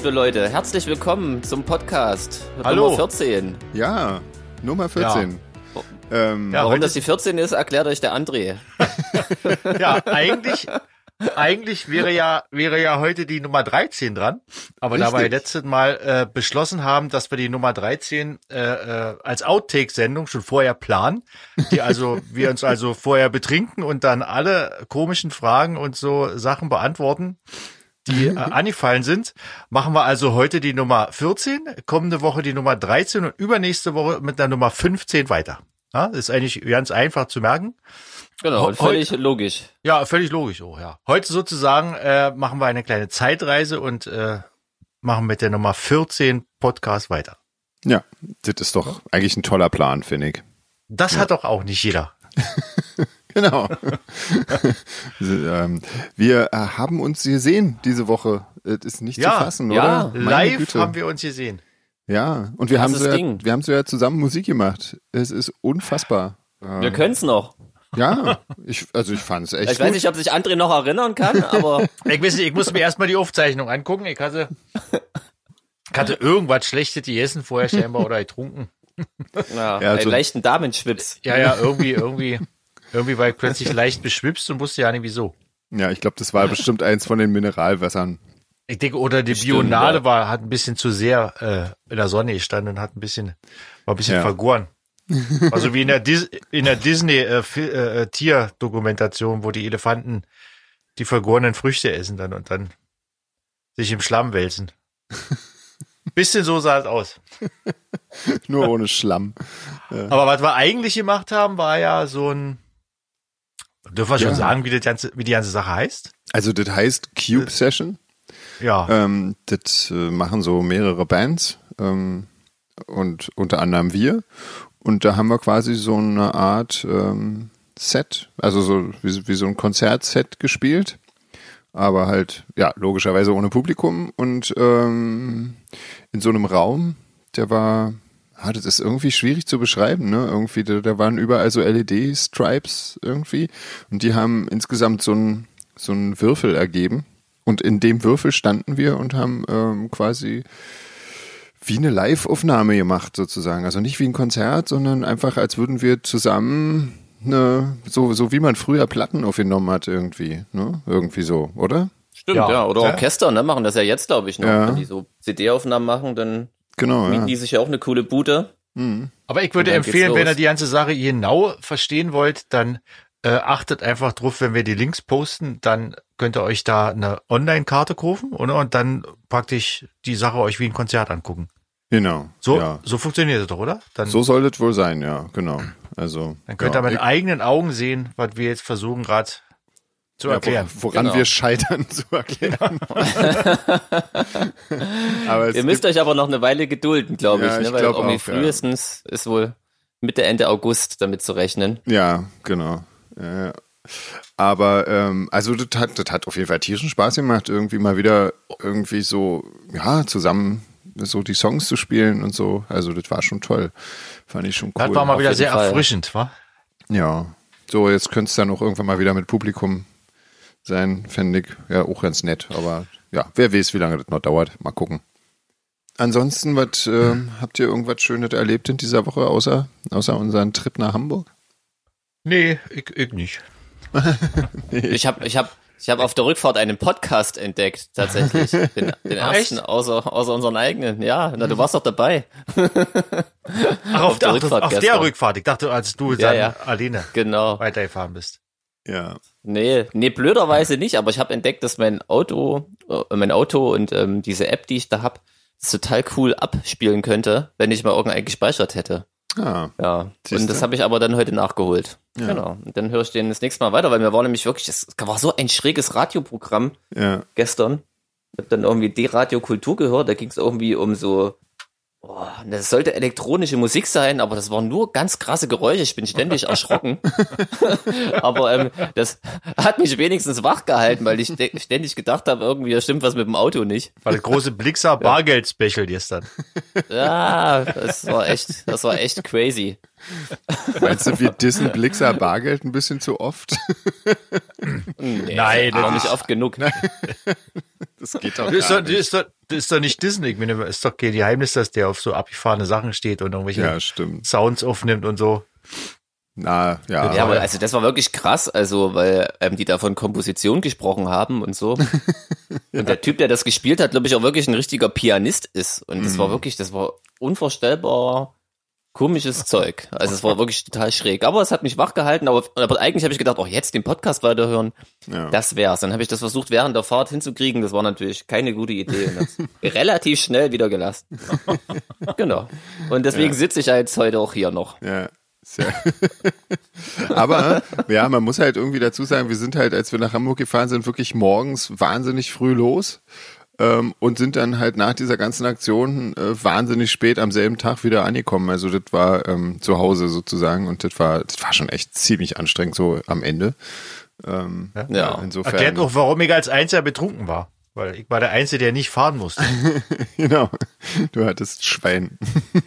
liebe Leute, herzlich willkommen zum Podcast Hallo. Nummer 14. Ja, Nummer 14. Ähm, Ja, Warum das die 14 ist, erklärt euch der André. Ja, eigentlich, eigentlich wäre ja, wäre ja heute die Nummer 13 dran. Aber da wir Richtig. letztes Mal äh, beschlossen haben, dass wir die Nummer 13 äh, äh, als Outtake-Sendung schon vorher planen, die also, wir uns also vorher betrinken und dann alle komischen Fragen und so Sachen beantworten, die äh, angefallen sind, machen wir also heute die Nummer 14, kommende Woche die Nummer 13 und übernächste Woche mit der Nummer 15 weiter. Ja, ist eigentlich ganz einfach zu merken. Genau, und völlig logisch. Ja, völlig logisch auch, ja. Heute sozusagen äh, machen wir eine kleine Zeitreise und äh, machen mit der Nummer 14 Podcast weiter. ja, das ist doch eigentlich ein toller Plan, finde ich. Das hat doch auch nicht jeder. Genau. Also, ähm, wir äh, haben uns gesehen diese Woche. Das ist nicht Ja, zu fassen, ja, oder? Meine Live Güte. haben wir uns gesehen. Ja, und wir haben, so ja, wir haben so ja zusammen Musik gemacht. Es ist unfassbar. Wir Ähm, können's noch. ja, ich, also ich fand es echt Ich weiß gut. nicht, ob sich André noch erinnern kann, aber Ich weiß nicht, ich muss mir erstmal die Aufzeichnung angucken. Ich hatte, ich hatte irgendwas Schlechtes gegessen vorher scheinbar oder getrunken. ja, Ja, einen so- leichten Damenschwips. Ja, ja, irgendwie, irgendwie, irgendwie war ich plötzlich leicht beschwipst und wusste ja nicht wieso. ja, ich glaube, das war bestimmt eins von den Mineralwässern. Ich denke, oder die Bestimmt, Bionade ja. war, hat ein bisschen zu sehr äh, in der Sonne gestanden und hat ein bisschen, war ein bisschen Ja. vergoren. Also wie in der, Dis in der Disney äh, Fil- äh, Tierdokumentation, wo die Elefanten die vergorenen Früchte essen dann und dann sich im Schlamm wälzen. Bisschen so sah es aus. Nur ohne Schlamm. Aber was wir eigentlich gemacht haben, war ja so ein, dürfen wir schon Ja. sagen, wie, das ganze, wie die ganze Sache heißt? Also das heißt Cube Session. Ja. Ähm, das äh, machen so mehrere Bands ähm, und unter anderem wir. Und da haben wir quasi so eine Art ähm, Set, also so wie, wie so ein Konzertset gespielt. Aber halt, ja, logischerweise ohne Publikum und ähm, in so einem Raum, der war, ah, das ist irgendwie schwierig zu beschreiben, ne? Irgendwie, da, da waren überall so LED-Stripes irgendwie und die haben insgesamt so einen so einen Würfel ergeben. Und in dem Würfel standen wir und haben ähm, quasi wie eine Live-Aufnahme gemacht, sozusagen. Also nicht wie ein Konzert, sondern einfach, als würden wir zusammen eine, so, so wie man früher Platten aufgenommen hat, irgendwie. Ne? Irgendwie so, oder? Stimmt, Ja. ja. Oder. Orchester, ne, machen das ja jetzt, glaube ich, noch. Ja. Wenn die so CD-Aufnahmen machen, dann Genau, mieten ja. die sich ja auch eine coole Bude. Aber ich würde empfehlen, wenn ihr die ganze Sache genau verstehen wollt, dann äh, achtet einfach drauf, wenn wir die Links posten, dann könnt ihr euch da eine Online-Karte kaufen oder? und dann praktisch die Sache euch wie ein Konzert angucken. Genau. So, ja. so funktioniert es doch, oder? Dann, So soll das wohl sein, ja, genau. Also, dann könnt ja, ihr mit ich- eigenen Augen sehen, was wir jetzt versuchen gerade zu ja, erklären. wo- woran Genau. wir scheitern zu erklären. Ihr müsst euch aber noch eine Weile gedulden, glaube Ja, ich, ne? ich weil glaub irgendwie auch, ja. frühestens ist wohl Mitte, Ende August damit zu rechnen. Ja, genau. Ja, ja. Aber ähm, also das hat, das hat auf jeden Fall tierischen Spaß gemacht, irgendwie mal wieder irgendwie so, ja, zusammen so die Songs zu spielen und so. Also das war schon toll. Fand ich schon cool. Das war mal auf wieder sehr Fall. erfrischend, wa? Ja. So, jetzt könnte es dann auch irgendwann mal wieder mit Publikum sein, fände ich. Ja, auch ganz nett. Aber ja, wer weiß, wie lange das noch dauert. Mal gucken. Ansonsten, was ähm, habt ihr irgendwas Schönes erlebt in dieser Woche, außer, außer unseren Trip nach Hamburg? Nee, ich, ich nicht. Ich habe ich hab, ich hab auf der Rückfahrt einen Podcast entdeckt, tatsächlich. Den, den ersten echt? außer, außer unseren eigenen. Ja, na, du warst doch dabei. Ach, auf, Auf der ach, Rückfahrt auf der. Rückfahrt. Ich dachte, als du Ja, dann ja. alleine Genau. weitergefahren bist. Ja. Nee, nee, blöderweise nicht, aber ich habe entdeckt, dass mein Auto, äh, mein Auto und ähm, diese App, die ich da hab, das total cool abspielen könnte, wenn ich mal irgendeinen gespeichert hätte. Ah, Ja. Siehste? Und das habe ich aber dann heute nachgeholt. Ja. Genau. Und dann höre ich den das nächste Mal weiter, weil mir war nämlich wirklich, es war so ein schräges Radioprogramm ja. gestern. Ich habe dann irgendwie D-Radio Kultur gehört, da ging es irgendwie um so, oh, das sollte elektronische Musik sein, aber das waren nur ganz krasse Geräusche, ich bin ständig erschrocken. aber ähm, das hat mich wenigstens wach gehalten, weil ich ständig gedacht habe, irgendwie da stimmt was mit dem Auto nicht. Der große Blixer Bargeld-Special gestern. Ja, das war echt, das war echt crazy. Meinst du, wir dissen Blixer Bargeld ein bisschen zu oft? Nee, Nein, auch das nicht ist- oft genug. Das geht doch Das ist, gar doch, das, nicht. ist doch, das ist doch nicht Disney. Ich meine, ist doch kein Geheimnis, dass der auf so abgefahrene Sachen steht und irgendwelche Ja. Sounds aufnimmt und so. Na, ja. Ja, aber also das war wirklich krass, also weil ähm, die da von Komposition gesprochen haben und so. Und der Typ, der das gespielt hat, glaube ich auch wirklich ein richtiger Pianist ist. Und das war wirklich, das war unvorstellbar komisches Zeug. Also es war wirklich total schräg. Aber es hat mich wach gehalten. Aber, aber eigentlich habe ich gedacht, auch jetzt den Podcast weiterhören, ja. das wär's. Dann habe ich das versucht während der Fahrt hinzukriegen. Das war natürlich keine gute Idee. Relativ schnell wieder gelassen. genau. Und deswegen sitze ich ja jetzt heute auch hier noch. Ja, sehr. Aber ja, man muss halt irgendwie dazu sagen, wir sind halt, als wir nach Hamburg gefahren sind, wirklich morgens wahnsinnig früh los ähm, und sind dann halt nach dieser ganzen Aktion äh, wahnsinnig spät am selben Tag wieder angekommen. Also das war ähm, zu Hause sozusagen und das war, das war schon echt ziemlich anstrengend so am Ende. Ähm, Ja. insofern. Erklärt auch, warum ich als Einziger betrunken war. Weil ich war der Einzige, der nicht fahren musste. Genau. Du hattest Schwein.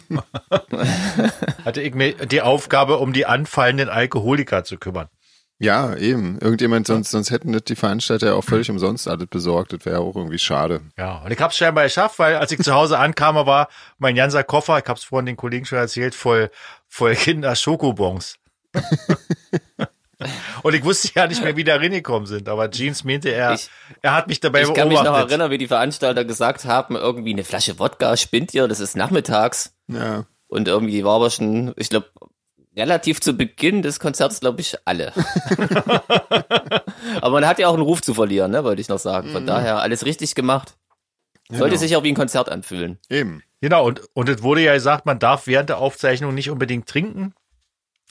Hatte ich mir die Aufgabe, um die anfallenden Alkoholiker zu kümmern. Ja, eben. Irgendjemand, sonst, sonst hätten das die Veranstalter ja auch völlig umsonst alles besorgt. Das wäre auch irgendwie schade. Ja, und ich habe es scheinbar geschafft, weil als ich zu Hause ankam, war mein ganzer Koffer, ich habe es vorhin den Kollegen schon erzählt, voll, voll Kinder Schokobons. und ich wusste ja nicht mehr, wie da reingekommen sind, aber Jeans meinte, er, Ich- er hat mich dabei Ich kann mich noch beobachtet. erinnern, wie die Veranstalter gesagt haben, irgendwie eine Flasche Wodka spinnt ihr, das ist nachmittags. Ja. Und irgendwie war aber schon, ich glaube, relativ zu Beginn des Konzerts, glaube ich, alle. aber man hat ja auch einen Ruf zu verlieren, ne, wollte ich noch sagen. Von daher alles richtig gemacht. Sollte Genau. sich auch wie ein Konzert anfühlen. Eben. Genau, und, und es wurde ja gesagt, man darf während der Aufzeichnung nicht unbedingt trinken,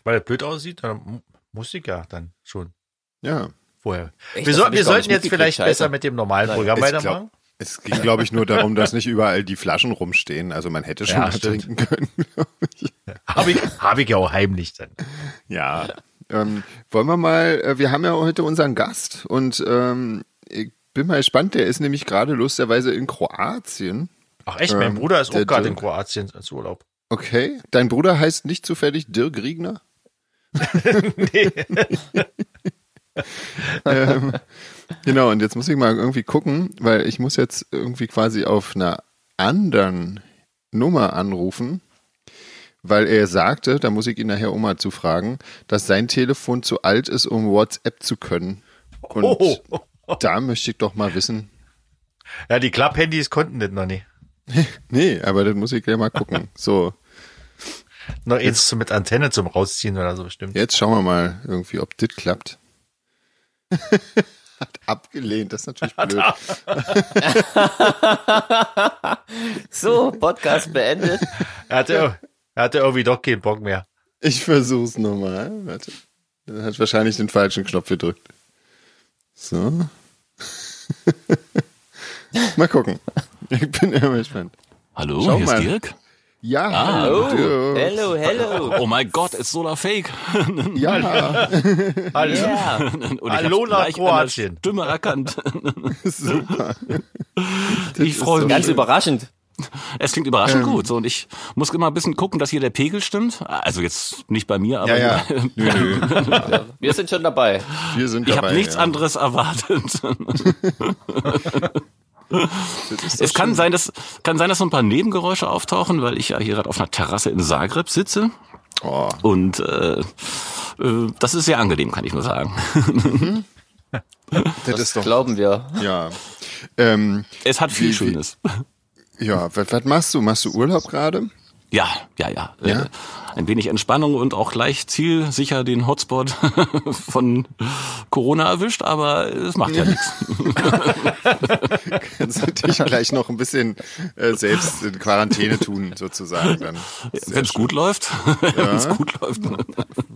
weil es blöd aussieht. Dann mu- muss ich ja dann schon Ja. vorher. Echt, wir ich wir sollten jetzt vielleicht scheiße. besser mit dem normalen Nein, Programm Ich weitermachen. glaub, es ging, glaube ich, nur darum, dass nicht überall die Flaschen rumstehen. Also man hätte schon Ja, trinken können. Habe ich, hab ich ja auch heimlich dann. Ja. Ähm, wollen wir mal, äh, wir haben ja heute unseren Gast und ähm, ich bin mal gespannt, der ist nämlich gerade lustigerweise in Kroatien. Ach echt, mein Ähm, Bruder ist auch gerade in. Kroatien als Urlaub. Okay. Dein Bruder heißt nicht zufällig Dirk Riegner? ähm, genau, und jetzt muss ich mal irgendwie gucken, weil ich muss jetzt irgendwie quasi auf einer anderen Nummer anrufen, weil er sagte, da muss ich ihn nachher Oma zu fragen, dass sein Telefon zu alt ist, um WhatsApp zu können. Und Oh, da möchte ich doch mal wissen. ja, die Klapp-Handys konnten das noch nicht. Nee, aber das muss ich gleich mal gucken. So, Noch zum- mit Antenne zum Rausziehen oder so bestimmt. jetzt schauen wir mal irgendwie, ob das klappt. Hat abgelehnt, das ist natürlich blöd. So, Podcast beendet. Er hatte, er hatte irgendwie doch keinen Bock mehr. Ich versuch's nochmal. Warte. Er hat wahrscheinlich den falschen Knopf gedrückt. So. mal gucken. Ich bin immer gespannt. Hallo, Schau hier mal. ist Dirk. Ja, Ah, hallo. Oh, hello, hello. Oh mein Gott, ist Solar Fake. Ja, Hallo. Yeah. Und Hallo nach Kroatien. Stimme erkannt. super. Ich freue so mich. Ganz überraschend. Es klingt überraschend Ähm. gut. So, und ich muss immer ein bisschen gucken, dass hier der Pegel stimmt. Also jetzt nicht bei mir, aber Ja, ja. Nö, nö. Wir sind schon dabei. Wir sind ich dabei. habe nichts ja. anderes erwartet. Es kann schön. sein, dass kann sein, dass so ein paar Nebengeräusche auftauchen, weil ich ja hier gerade auf einer Terrasse in Zagreb sitze. Oh, Und äh, äh, das ist sehr angenehm, kann ich nur sagen. das, Das ist doch. glauben wir. Ja. Ähm, Es hat viel Wie- wie- Schönes. ja, was, was machst du? Machst du Urlaub gerade? Ja, ja, ja. Ja? Ein wenig Entspannung und auch gleich zielsicher den Hotspot von Corona erwischt, aber es macht ja nichts. Kannst du dich gleich noch ein bisschen äh, selbst in Quarantäne tun, sozusagen. Dann Wenn es gut läuft, wenn es gut läuft.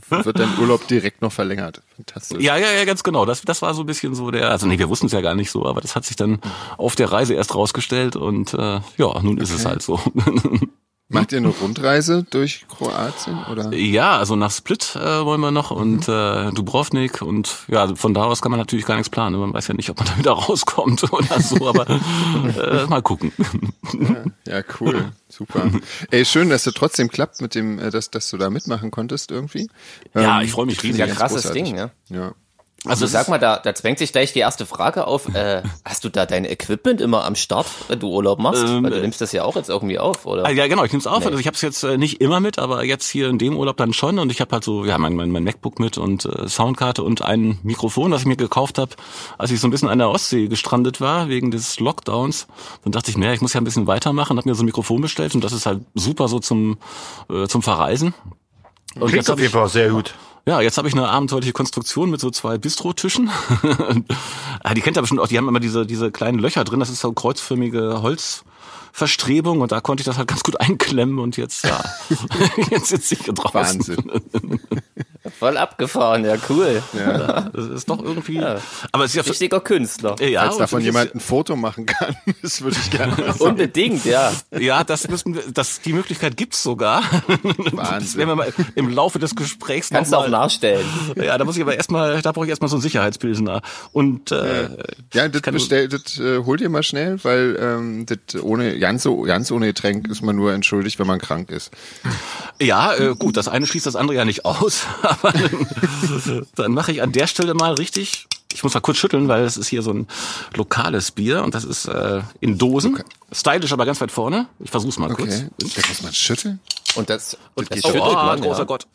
wird dein Urlaub direkt noch verlängert. Fantastisch. Ja, ja, ja, ganz genau. Das, das war so ein bisschen so der, also nee, wir wussten es ja gar nicht so, aber das hat sich dann auf der Reise erst rausgestellt und äh, ja, nun ist es halt so. Macht ihr eine Rundreise durch Kroatien oder? Ja, also nach Split äh, wollen wir noch und äh, Dubrovnik und ja, von da aus kann man natürlich gar nichts planen. Man weiß ja nicht, ob man da wieder rauskommt oder so, aber äh, mal gucken. Ja, cool, super. Ey, schön, dass es trotzdem klappt mit dem, äh, dass, dass du da mitmachen konntest irgendwie. Ja, Ähm, ich freu mich riesig. Ja, krasses großartig. Ding, ne? Ja. Also sag mal, da, da zwängt sich gleich die erste Frage auf. Äh, hast du da dein Equipment immer am Start, wenn du Urlaub machst? Ähm, Weil du nimmst das ja auch jetzt irgendwie auf, oder? Ah, ja, genau, ich nehme es auf. Nee. Also ich habe es jetzt äh, nicht immer mit, aber jetzt hier in dem Urlaub dann schon. Und ich habe halt so, ja, mein, mein, mein MacBook mit und äh, Soundkarte und ein Mikrofon, das ich mir gekauft habe, als ich so ein bisschen an der Ostsee gestrandet war, wegen des Lockdowns. Dann dachte ich, naja, ich muss ja ein bisschen weitermachen, habe mir so ein Mikrofon bestellt und das ist halt super so zum, äh, zum Verreisen. Und Klingt jetzt auf jeden Fall sehr gut. Ja, jetzt habe ich eine abenteuerliche Konstruktion mit so zwei Bistrotischen. ah, die kennt ihr bestimmt auch, die haben immer diese, diese kleinen Löcher drin, das ist so kreuzförmige Holzverstrebung und da konnte ich das halt ganz gut einklemmen und jetzt, ja, jetzt sitze ich hier draußen. Wahnsinn. Voll abgefahren, ja, cool. Ja. Das ist doch irgendwie, Ja. aber es ist ja, für, Richtiger Künstler. ja, Falls davon jemand ein Foto machen kann, das würde ich gerne. Unbedingt, ja. Ja, das müssen wir, das, die Möglichkeit gibt's sogar. Das werden wir mal im Laufe des Gesprächs Kannst noch du auch nachstellen. Ja, da muss ich aber erstmal, da brauche ich erstmal so ein Sicherheitspilsener. Und äh, Ja, das bestell, das äh, holt ihr mal schnell, weil ähm, das ohne ganz so ganz ohne Getränk ist man nur entschuldigt, wenn man krank ist. Ja, äh, gut, das eine schließt das andere ja nicht aus, aber dann, dann mache ich an der Stelle mal richtig. Ich muss mal kurz schütteln, weil es ist hier so ein lokales Bier und das ist äh, in Dosen. Stylisch, aber ganz weit vorne. Ich versuch's mal kurz. Okay, das muss man schütteln. Und das, und das geht Oh, man, großer ja. Gott.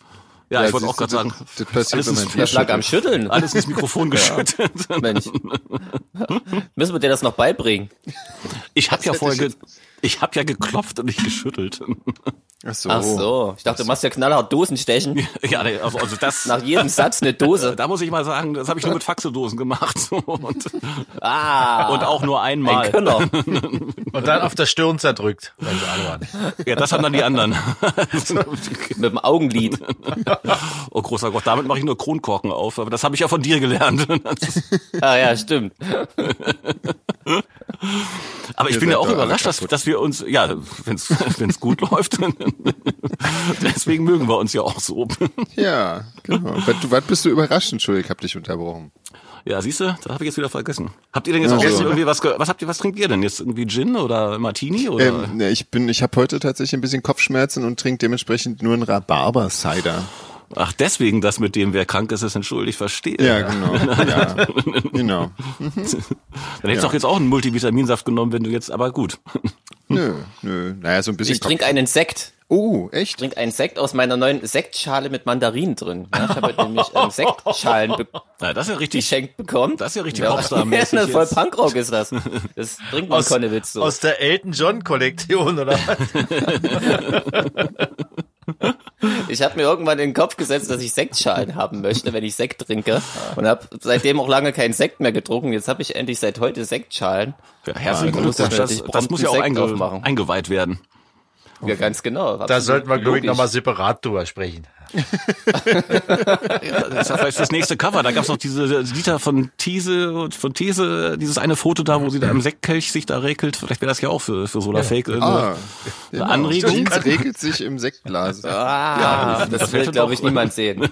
Ja, ich wollte auch gerade sagen, Das, das passiert, alles ist lag am. Schütteln. alles ins Mikrofon geschüttet. Mensch. Müssen wir dir das noch beibringen? Ich habe ja vorher, ich habe ja geklopft und nicht geschüttelt. Ach so. Ach so. Ich dachte, du machst ja knallhart Dosen stechen. Ja, nee, also, also das. Nach jedem Satz eine Dose. Da muss ich mal sagen, das habe ich nur mit Faxedosen gemacht und, Ah. und auch nur einmal. Ein Könner. Und dann auf der Stirn zerdrückt. Ja, das haben dann die anderen. Mit dem Augenlid. oh großer Gott, damit mache ich nur Kronkorken auf, aber das habe ich ja von dir gelernt. Ah ja, stimmt. aber ich Ihr bin ja auch überrascht, dass, dass wir uns, ja, wenn es gut läuft, deswegen mögen wir uns ja auch so. Ja, genau. Was, bist du überrascht? Entschuldigung, ich hab dich unterbrochen. Ja, siehst du, da habe ich jetzt wieder vergessen. Habt ihr denn jetzt Ja, auch so. irgendwie was, was habt ihr, was trinkt ihr denn jetzt? Irgendwie Gin oder Martini oder? Ähm, ne, ich bin, ich habe heute tatsächlich ein bisschen Kopfschmerzen und trinke dementsprechend nur einen Rhabarber-Cider. Ach, deswegen das mit dem, wer krank ist, ist entschuldigt, verstehe. Ja, genau. Ja, genau. Dann hättest du doch jetzt auch einen Multivitaminsaft genommen, wenn du jetzt, aber gut. Nö, nö. Naja, so ein bisschen Ich trinke einen Sekt. Oh, Ich echt? trinke einen Sekt aus meiner neuen Sektschale mit Mandarinen drin. Ja, ich habe heute nämlich ähm, Sektschalen be Ja, das ist ja richtig. geschenkt bekommen. Das ist ja richtig ja, Popstar-mäßig ja, voll. Punkrock ist das. Das trinkt man Aus, Konnewitz so. aus der Elton John Kollektion, oder? Ich habe mir irgendwann in den Kopf gesetzt, dass ich Sektschalen haben möchte, wenn ich Sekt trinke. Und habe seitdem auch lange keinen Sekt mehr getrunken. Jetzt habe ich endlich seit heute Sektschalen. Ja, herzlichen Glückwunsch. ich Das, natürlich das muss ja auch einge aufmachen. eingeweiht werden. Ja, ganz genau. Da sollten wir, glaube ich, nochmal separat drüber sprechen. Ja, das ist ja vielleicht das nächste Cover. Da gab's noch diese Dieter von These und von These, dieses eine Foto da, wo sie da im Sektkelch sich da regelt. Vielleicht wäre das ja auch für, für Solarfake eine, Ah, genau. Anregung. Jeans regelt sich im Sektglas. Ah, das, das will, hätte glaube ich, niemand sehen.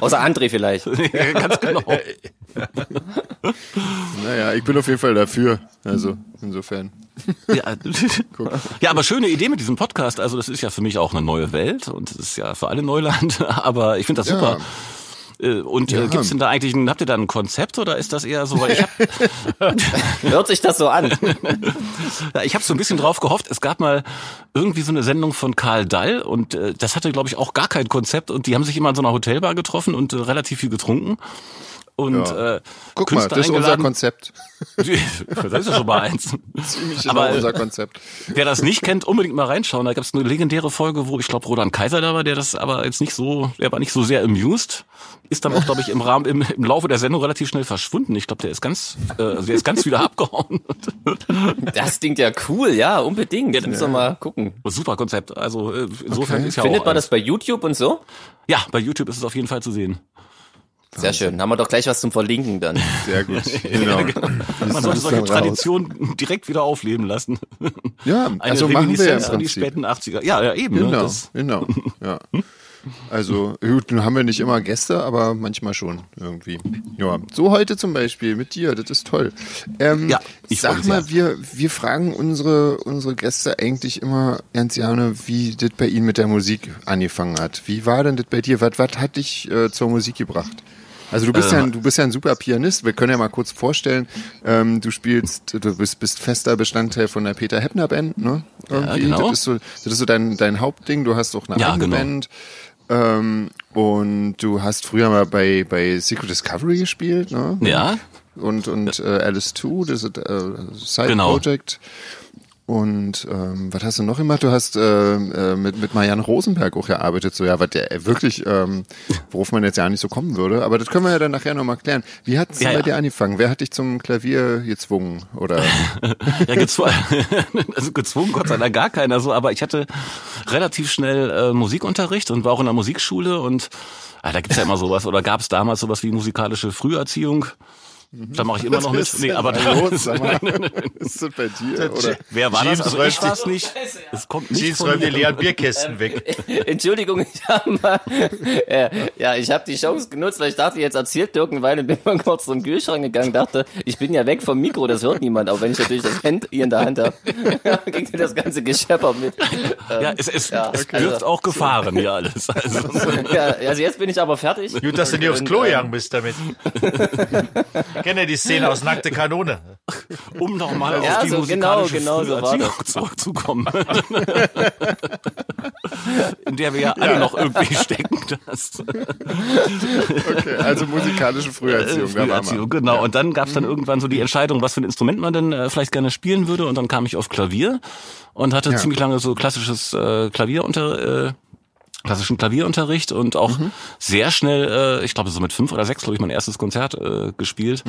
Außer André vielleicht. Ja, ganz genau. Naja, ich bin auf jeden Fall dafür. Also, insofern. Ja, ja, aber schöne Idee mit diesem Podcast. Also das ist ja für mich auch eine neue Welt und es ist ja für alle Neuland. Aber ich finde das Ja. super. Äh, Und äh, Ja. gibt's denn da eigentlich ein, habt ihr da ein Konzept oder ist das eher so, weil ich habe Hört sich das so an? ja, ich hab so ein bisschen drauf gehofft, es gab mal irgendwie so eine Sendung von Karl Dall und äh, das hatte glaube ich auch gar kein Konzept und die haben sich immer in so einer Hotelbar getroffen und äh, relativ viel getrunken. Und Ja. äh, Guck mal, Künstler das ist unser eingeladen. Konzept. das ist ja schon mal eins. Ziemlich Aber- genau unser Konzept. Wer das nicht kennt, unbedingt mal reinschauen. Da gab es eine legendäre Folge, wo ich glaube Roland Kaiser da war, der das aber jetzt nicht so, der war nicht so sehr amused. Ist dann auch, glaube ich, im Rahmen, im, im Laufe der Sendung relativ schnell verschwunden. Ich glaube, der ist ganz, äh, der ist ganz wieder abgehauen. Das klingt ja cool, ja, unbedingt. Jetzt müssen wir mal gucken. Super Konzept. Also äh, insofern Okay. ist ja Findet auch man alles- das bei YouTube und so? Ja, bei YouTube ist es auf jeden Fall zu sehen. Sehr schön. Haben wir doch gleich was zum Verlinken dann. Sehr gut. Genau. Man sollte solche. Traditionen direkt wieder aufleben lassen. Ja, Eine also machen wir ja im an die Prinzip. späten 80er. Ja, ja, eben. Ne? Genau, Das, genau. Ja. Also, gut, nun haben wir nicht immer Gäste, aber manchmal schon irgendwie. Ja, so heute zum Beispiel mit dir, das ist toll. Ähm, Ja, ich sag mal, wir, wir fragen unsere, unsere Gäste eigentlich immer ganz gerne, wie das bei ihnen mit der Musik angefangen hat. Wie war denn das bei dir? Was, was hat dich äh, zur Musik gebracht? Also du bist ja, ein, du bist ja ein super Pianist. Wir können ja mal kurz vorstellen, ähm, du spielst, du bist, bist fester Bestandteil von der Peter Heppner Band, ne? Irgendwie. Ja, genau. Das ist so, das ist so dein, dein Hauptding. Du hast auch eine Ja, genau. Band. Ähm, und du hast früher mal bei, bei Secret Discovery gespielt, ne? Ja, Und, und äh, Alice 2, das ist äh, Side Genau. Project. Und ähm, was hast du noch gemacht? Du hast äh, äh, mit, mit Marianne Rosenberg auch gearbeitet, so ja, was der wirklich, ähm, worauf man jetzt ja nicht so kommen würde. Aber das können wir ja dann nachher nochmal klären. Wie hat es Ja, bei ja. dir angefangen? Wer hat dich zum Klavier gezwungen? Oder ja gezwungen, also gezwungen Gott sei Dank gar keiner so, aber ich hatte relativ schnell äh, Musikunterricht und war auch in der Musikschule und ah, da gibt's ja immer sowas oder gab es damals sowas wie musikalische Früherziehung. Da mache ich immer noch mit. Nee, aber da los, sag mal? ist das bei dir? Oder? wer war das? James Also räumt ich war's nicht. Es kommt nicht Jeans von räumt die leeren Bierkästen weg. Entschuldigung, ich habe mal, äh, ja, ich habe die Chance genutzt, weil ich dachte, jetzt erzählt Dirk eine Weile und bin mal kurz zum Kühlschrank gegangen, dachte, ich bin ja weg vom Mikro, das hört niemand, auch wenn ich natürlich das Hand hier in der Hand habe, ging mir das ganze Geschepper mit. Ja, es, es, Ja, es okay. birgt auch Gefahren hier alles. Also, Ja, also jetzt bin ich aber fertig. Gut, dass du nicht aufs Klo ähm, gegangen bist damit. Kennt ihr die Szene aus Nackte Kanone? um nochmal Ja, auf die so genau, musikalische genau so war Früherziehung das. zurückzukommen. In der wir ja alle noch irgendwie stecken. Das. Okay, also musikalische Früherziehung, waren Früherziehung, wir. genau. Und dann gab es dann irgendwann so die Entscheidung, was für ein Instrument man denn äh, vielleicht gerne spielen würde. Und dann kam ich auf Klavier und hatte Ja. ziemlich lange so klassisches äh, Klavier unter, äh, klassischen Klavierunterricht und auch sehr schnell, äh, ich glaube so mit fünf oder sechs, glaube ich, mein erstes Konzert äh, gespielt.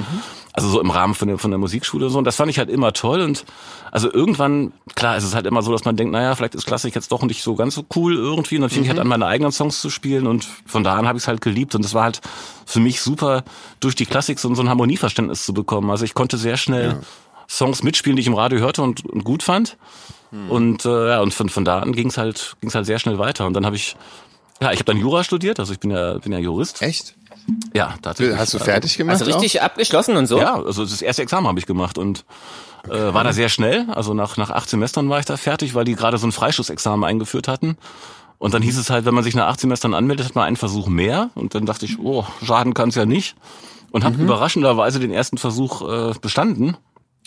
Also so im Rahmen von der, von der Musikschule und so. Und das fand ich halt immer toll. Und also irgendwann, klar, ist es halt immer so, dass man denkt, naja, vielleicht ist Klassik jetzt doch nicht so ganz so cool irgendwie. Und dann fing ich halt an, meine eigenen Songs zu spielen. Und von da an habe ich es halt geliebt. Und es war halt für mich super, durch die Klassik so, so ein Harmonieverständnis zu bekommen. Also ich konnte sehr schnell Songs mitspielen, die ich im Radio hörte und, und gut fand. Und äh, ja, und von, von da an ging's halt ging's halt sehr schnell weiter. Und dann habe ich, ja, ich habe dann Jura studiert, also ich bin ja bin ja Jurist. Echt? Ja, tatsächlich. Hast du fertig gemacht? Also richtig abgeschlossen und so? Ja, also das erste Examen habe ich gemacht und äh, war da sehr schnell. Also nach nach acht Semestern war ich da fertig, weil die gerade so ein Freischussexamen eingeführt hatten. Und dann hieß es halt, wenn man sich nach acht Semestern anmeldet, hat man einen Versuch mehr. Und dann dachte ich, oh, schaden kann's ja nicht. Und habe überraschenderweise den ersten Versuch äh, bestanden.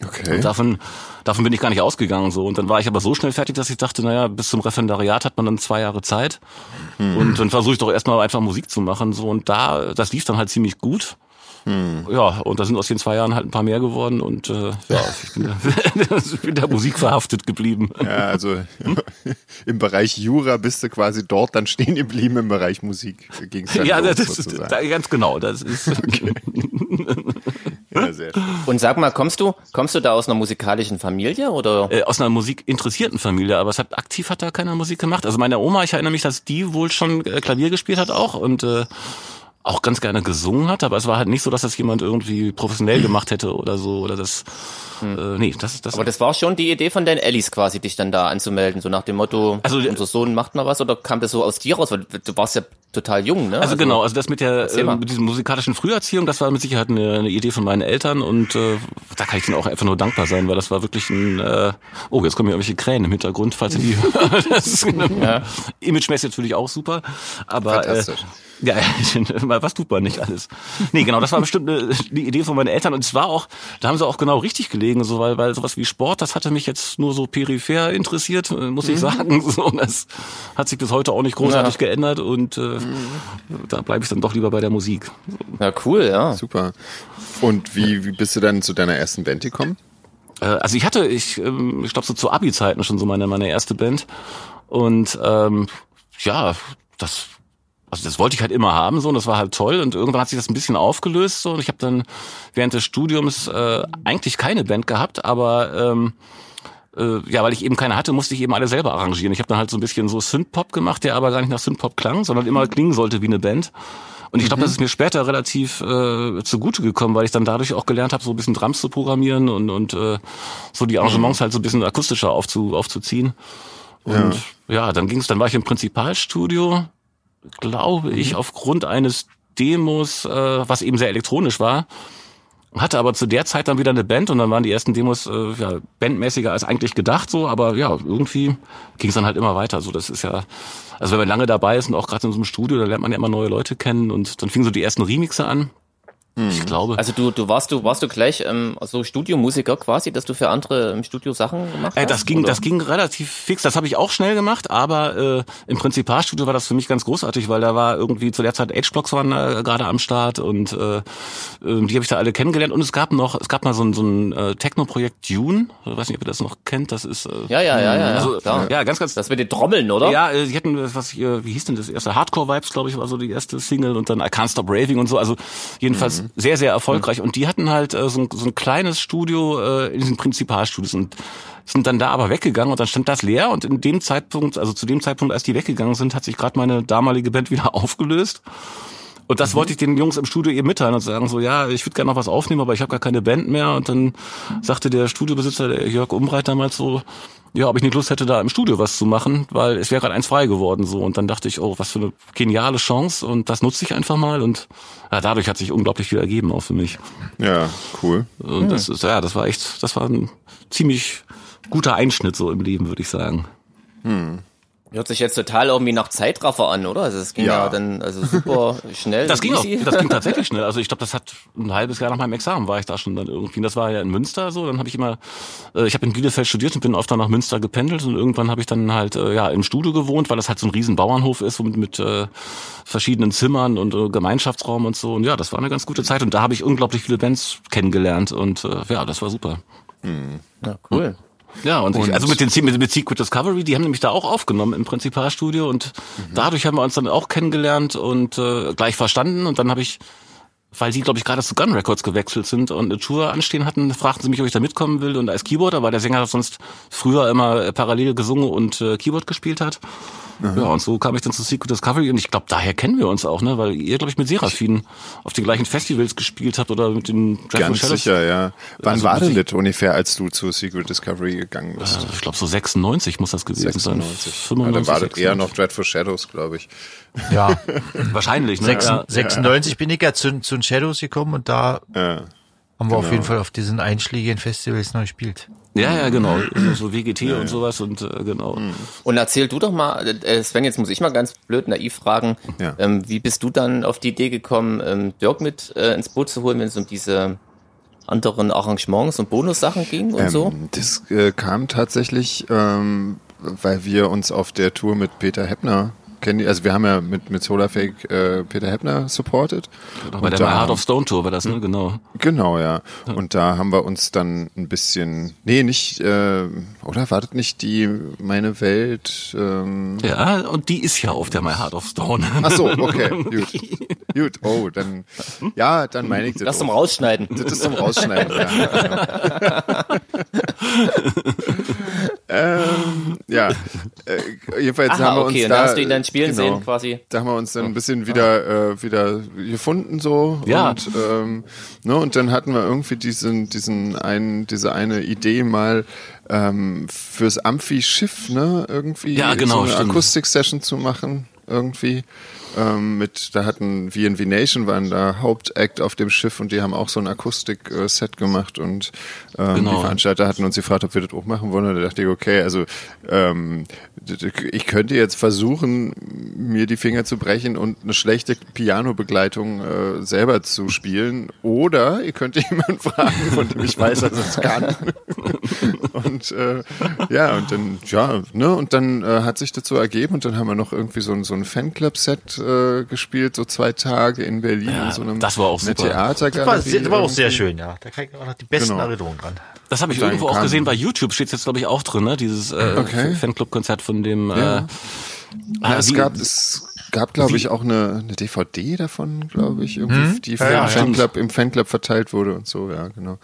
Okay. Und davon, davon bin ich gar nicht ausgegangen so. Und dann war ich aber so schnell fertig, dass ich dachte, naja, bis zum Referendariat hat man dann zwei Jahre Zeit. Und dann versuche ich doch erstmal einfach Musik zu machen. So und da, das lief dann halt ziemlich gut. Ja, und da sind aus den zwei Jahren halt ein paar mehr geworden und äh, ja, ich bin, da, ich bin der Musik verhaftet geblieben. Ja, also im Bereich Jura bist du quasi dort dann stehen geblieben, im Bereich Musik ging's dann Ja, los, das ist da, ganz genau. Das ist ja, sehr schön. Und sag mal, kommst du, kommst du da aus einer musikalischen Familie oder? äh, aus einer musikinteressierten Familie, aber es hat aktiv hat da keiner Musik gemacht. Also meine Oma, ich erinnere mich, dass die wohl schon äh, Klavier gespielt hat auch und äh, auch ganz gerne gesungen hat, aber es war halt nicht so, dass das jemand irgendwie professionell gemacht hätte oder so oder das. Äh, nee, das das. Aber das war schon die Idee von den Ellis quasi, dich dann da anzumelden, so nach dem Motto, Also, unser Sohn macht mal was, oder kam das so aus dir raus? Weil du warst ja total jung, ne? Also genau, also das mit der äh, mit diesem musikalischen Früherziehung, das war mit Sicherheit eine, eine Idee von meinen Eltern und äh, da kann ich ihnen auch einfach nur dankbar sein, weil das war wirklich ein äh, oh jetzt kommen hier irgendwelche Krähen im Hintergrund, falls ihr die das ist, ja. Imagemäßig natürlich auch super, aber äh, Fantastisch. Ja, was tut man nicht alles. Nee, genau, das war bestimmt eine, eine Idee von meinen Eltern und es war auch, da haben sie auch genau richtig gelegen, so weil weil sowas wie Sport, das hatte mich jetzt nur so peripher interessiert, äh, muss ich sagen, so und das hat sich bis heute auch nicht großartig Ja. geändert und äh, da bleibe ich dann doch lieber bei der Musik. Ja, cool, ja. Super. Und wie, wie bist du dann zu deiner ersten Band gekommen? Äh, also ich hatte, ich, ähm, ich glaube so zu Abi-Zeiten schon so meine meine erste Band und ähm, ja, das also das wollte ich halt immer haben so und das war halt toll und irgendwann hat sich das ein bisschen aufgelöst so und ich habe dann während des Studiums äh, eigentlich keine Band gehabt, aber ähm, äh, ja, weil ich eben keine hatte, musste ich eben alle selber arrangieren. Ich habe dann halt so ein bisschen so Synthpop gemacht, der aber gar nicht nach Synthpop klang, sondern immer klingen sollte wie eine Band. Und ich glaube, das ist mir später relativ äh, zugute gekommen, weil ich dann dadurch auch gelernt habe, so ein bisschen Drums zu programmieren und, und äh, so die Arrangements halt so ein bisschen akustischer aufzu, aufzuziehen. Und ja, dann ging's, dann war ich im Prinzipalstudio, glaube ich, aufgrund eines Demos, äh, was eben sehr elektronisch war. Hatte aber zu der Zeit dann wieder eine Band und dann waren die ersten Demos äh, ja, bandmäßiger als eigentlich gedacht so, aber ja, irgendwie ging es dann halt immer weiter. So, das ist ja, also wenn man lange dabei ist und auch gerade in so einem Studio, da lernt man ja immer neue Leute kennen und dann fingen so die ersten Remixe an. Ich glaube. Also du, du warst du warst du gleich ähm, so Studiomusiker quasi, dass du für andere im Studio Sachen gemacht hast? Äh, das ging, oder? das ging relativ fix. Das habe ich auch schnell gemacht, aber äh, im Prinzipalstudio war das für mich ganz großartig, weil da war irgendwie zu der Zeit H-Blocks waren äh, gerade am Start und äh, äh, die habe ich da alle kennengelernt. Und es gab noch, es gab mal so ein, so ein äh, Techno-Projekt Dune. Ich weiß nicht, ob ihr das noch kennt. Das ist äh, Ja, ja, ja, ja, also, ja, klar. ja, ganz, ganz. Das mit den Trommeln, oder? Ja, äh, sie hatten, äh, was, äh, wie hieß denn das erste? Hardcore Vibes, glaube ich, war so die erste Single und dann I Can't Stop Raving und so. Also jedenfalls sehr, sehr erfolgreich. Und die hatten halt äh, so, ein, so ein kleines Studio äh, in diesen Prinzipalstudios und sind dann da aber weggegangen und dann stand das leer und in dem Zeitpunkt, also zu dem Zeitpunkt, als die weggegangen sind, hat sich gerade meine damalige Band wieder aufgelöst. Und das wollte ich den Jungs im Studio eben mitteilen und sagen so, ja, ich würde gerne noch was aufnehmen, aber ich habe gar keine Band mehr. Und dann sagte der Studiobesitzer, der Jörg Umbreit damals so, ja, ob ich nicht Lust hätte, da im Studio was zu machen, weil es wäre gerade eins frei geworden so. Und dann dachte ich, oh, was für eine geniale Chance und das nutze ich einfach mal und ja, dadurch hat sich unglaublich viel ergeben auch für mich. Ja, cool. Und das ist, ja, das war echt, das war ein ziemlich guter Einschnitt so im Leben, würde ich sagen. Hört sich jetzt total irgendwie nach Zeitraffer an, oder? Also es ging ja, Ja. dann also super schnell. Das ging auch, easy. das ging tatsächlich schnell. Also ich glaube, das hat ein halbes Jahr nach meinem Examen war ich da schon dann irgendwie. Das war ja in Münster so. Dann habe ich immer, äh, ich habe in Bielefeld studiert und bin oft dann nach Münster gependelt und irgendwann habe ich dann halt äh, ja im Studio gewohnt, weil das halt so ein riesen Bauernhof ist, mit, mit äh, verschiedenen Zimmern und äh, Gemeinschaftsraum und so. Und ja, das war eine ganz gute Zeit und da habe ich unglaublich viele Bands kennengelernt und äh, ja, das war super. Ja, cool. Ja, und, ich, Und- also mit den mit, mit Secret Discovery, die haben nämlich da auch aufgenommen im Prinzipalstudio und dadurch haben wir uns dann auch kennengelernt und äh, gleich verstanden und dann habe ich weil die, glaube ich, gerade zu Gun Records gewechselt sind und eine Tour anstehen hatten, fragten sie mich, ob ich da mitkommen will und als Keyboarder, weil der Sänger sonst früher immer äh, parallel gesungen und äh, Keyboard gespielt hat. Ja, und so kam ich dann zu Secret Discovery und ich glaube, daher kennen wir uns auch, ne, weil ihr, glaube ich, mit Seraphin auf den gleichen Festivals gespielt habt oder mit den Dreadful Ganz Shadows. sicher, ja. Wann Also war denn das ungefähr, als du zu Secret Discovery gegangen bist? Äh, Ich glaube, so 96 muss das gewesen 96. sein. Ja, 95, dann war das eher 96. noch Dreadful Shadows, glaube ich. Ja, Wahrscheinlich, ne? Sechs- Ja. 96 bin ich ja zu, zu den Shadows gekommen und da Ja. haben wir auf Genau. jeden Fall auf diesen einschlägigen Festivals noch gespielt. Ja, ja, genau. So, so WGT und sowas und äh, genau. Und erzähl du doch mal, äh, Sven, jetzt muss ich mal ganz blöd naiv fragen, Ja. ähm, wie bist du dann auf die Idee gekommen, ähm, Dirk mit äh, ins Boot zu holen, wenn es um diese anderen Arrangements und Bonussachen ging und so? Ähm, das äh, kam tatsächlich, ähm, weil wir uns auf der Tour mit Peter Heppner kennen. Also wir haben ja mit, mit Solarfake äh, Peter Heppner supported. Bei Und der da- My Heart of Stone Tour war das, ne? Genau. Genau, ja. Und da haben wir uns dann ein bisschen, nee, nicht, äh, oder war das nicht die meine Welt? Ähm, Ja, und die ist ja auf der My Heart of Stone. ach so, okay, gut, gut. Oh, dann, ja, dann meine ich das. Das zum. Rausschneiden. Das ist zum Rausschneiden, ja. ähm, ja, äh, jedenfalls Aha, haben wir okay, uns und da, spielen genau, sehen quasi. Da haben wir uns dann ein bisschen wieder äh, wieder gefunden so Ja. und ähm, ne, und dann hatten wir irgendwie diesen diesen einen diese eine Idee mal ähm, fürs Amphi-Schiff ne irgendwie Ja, genau, so eine. Akustik-Session zu machen irgendwie ähm, mit, da hatten VNV Nation waren da Hauptact auf dem Schiff und die haben auch so ein Akustik-Set gemacht und ähm, Genau. die Veranstalter hatten uns gefragt, ob wir das auch machen wollen und da dachte ich, okay, also ähm, ich könnte jetzt versuchen, mir die Finger zu brechen und eine schlechte Piano-Begleitung äh, selber zu spielen oder ihr könnt jemanden fragen, von dem ich weiß, dass es kann. und äh, ja, und dann, ja, ne, und dann äh, hat sich dazu ergeben und dann haben wir noch irgendwie so ein, so ein Fanclub-Set äh, gespielt, so zwei Tage in Berlin Ja, in so einem das war auch super. Theatergalerie. Das war, sehr, das war auch sehr schön, ja. Da kann ich auch noch die besten Genau. Erinnerungen dran. Das habe ich Dann irgendwo auch gesehen, bei YouTube steht jetzt, glaube ich, auch drin, ne? Dieses äh, Okay. Fanclub-Konzert von dem Ja. äh, Ja, ah, es gab, es gab, glaube ich, auch eine, eine DVD davon, glaube ich, irgendwie, die Ja. Fanclub, im Fanclub verteilt wurde und so, ja, genau.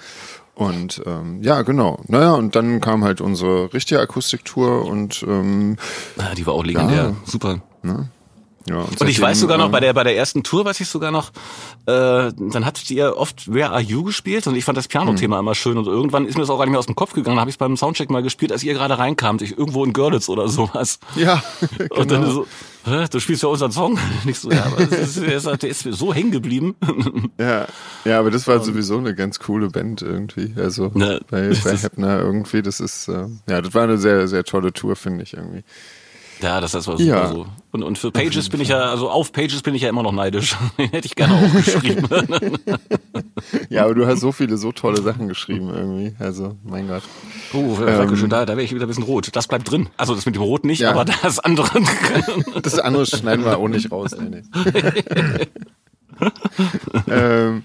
Und ähm, ja, genau. Naja, und dann kam halt unsere richtige Akustiktour und ähm, Ah, die war auch legendär. Ja. Super. Ja. Und ich seitdem, weiß sogar noch, ähm, bei der, bei der ersten Tour weiß ich sogar noch, äh, dann hattet ihr oft Where Are You gespielt und ich fand das Piano-Thema immer schön und irgendwann ist mir das auch gar nicht mehr aus dem Kopf gegangen, habe ich beim Soundcheck mal gespielt, als ihr gerade reinkamt, ich irgendwo in Görlitz oder sowas. Ja, Und dann genau. so, Hä, du spielst ja unseren Song. Nicht so, ja, aber das ist, der, ist, so hängen geblieben. Ja, ja, aber das war sowieso eine ganz coole Band irgendwie. Also Ne, bei, bei Heppner irgendwie, das ist, äh, ja, das war eine sehr, sehr tolle Tour, finde ich irgendwie. Ja, das ist super Ja. so. Und, und für Pages bin ich ja, also auf Pages bin ich ja immer noch neidisch. Den hätte ich gerne auch geschrieben. Ja, aber du hast so viele, so tolle Sachen geschrieben irgendwie. Also, mein Gott. Oh, ähm, da, da wäre ich wieder ein bisschen rot. Das bleibt drin. Also das mit dem Rot nicht, Ja. aber das andere. Das andere schneiden wir auch nicht raus. Nee, nee. ähm,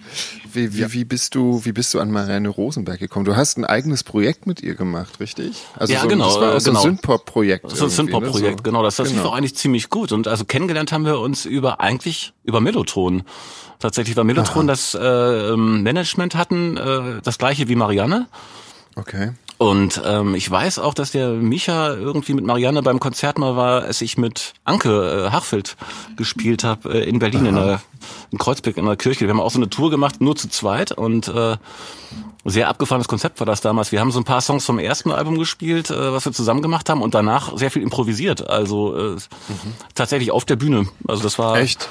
wie, wie, wie, bist du, wie bist du an Marianne Rosenberg gekommen? Du hast ein eigenes Projekt mit ihr gemacht, richtig? Also Ja, so, genau, Das war auch so ein genau. Synthpop-Projekt. So ein irgendwie, Synthpop-Projekt, ne? So. genau. Das, das lief Genau. auch eigentlich ziemlich gut. Und also kennengelernt haben wir uns über eigentlich über Mellotron. Tatsächlich war Mellotron das äh, ähm, Management hatten, äh, das gleiche wie Marianne. Okay. Und ähm, ich weiß auch, dass der Micha irgendwie mit Marianne beim Konzert mal war, als ich mit Anke äh, Hachfeld gespielt habe äh, in Berlin in, der, in Kreuzberg in der Kirche. Wir haben auch so eine Tour gemacht, nur zu zweit und äh, sehr abgefahrenes Konzept war das damals. Wir haben so ein paar Songs vom ersten Album gespielt, äh, was wir zusammen gemacht haben und danach sehr viel improvisiert. Also äh, tatsächlich auf der Bühne. Also das war Echt?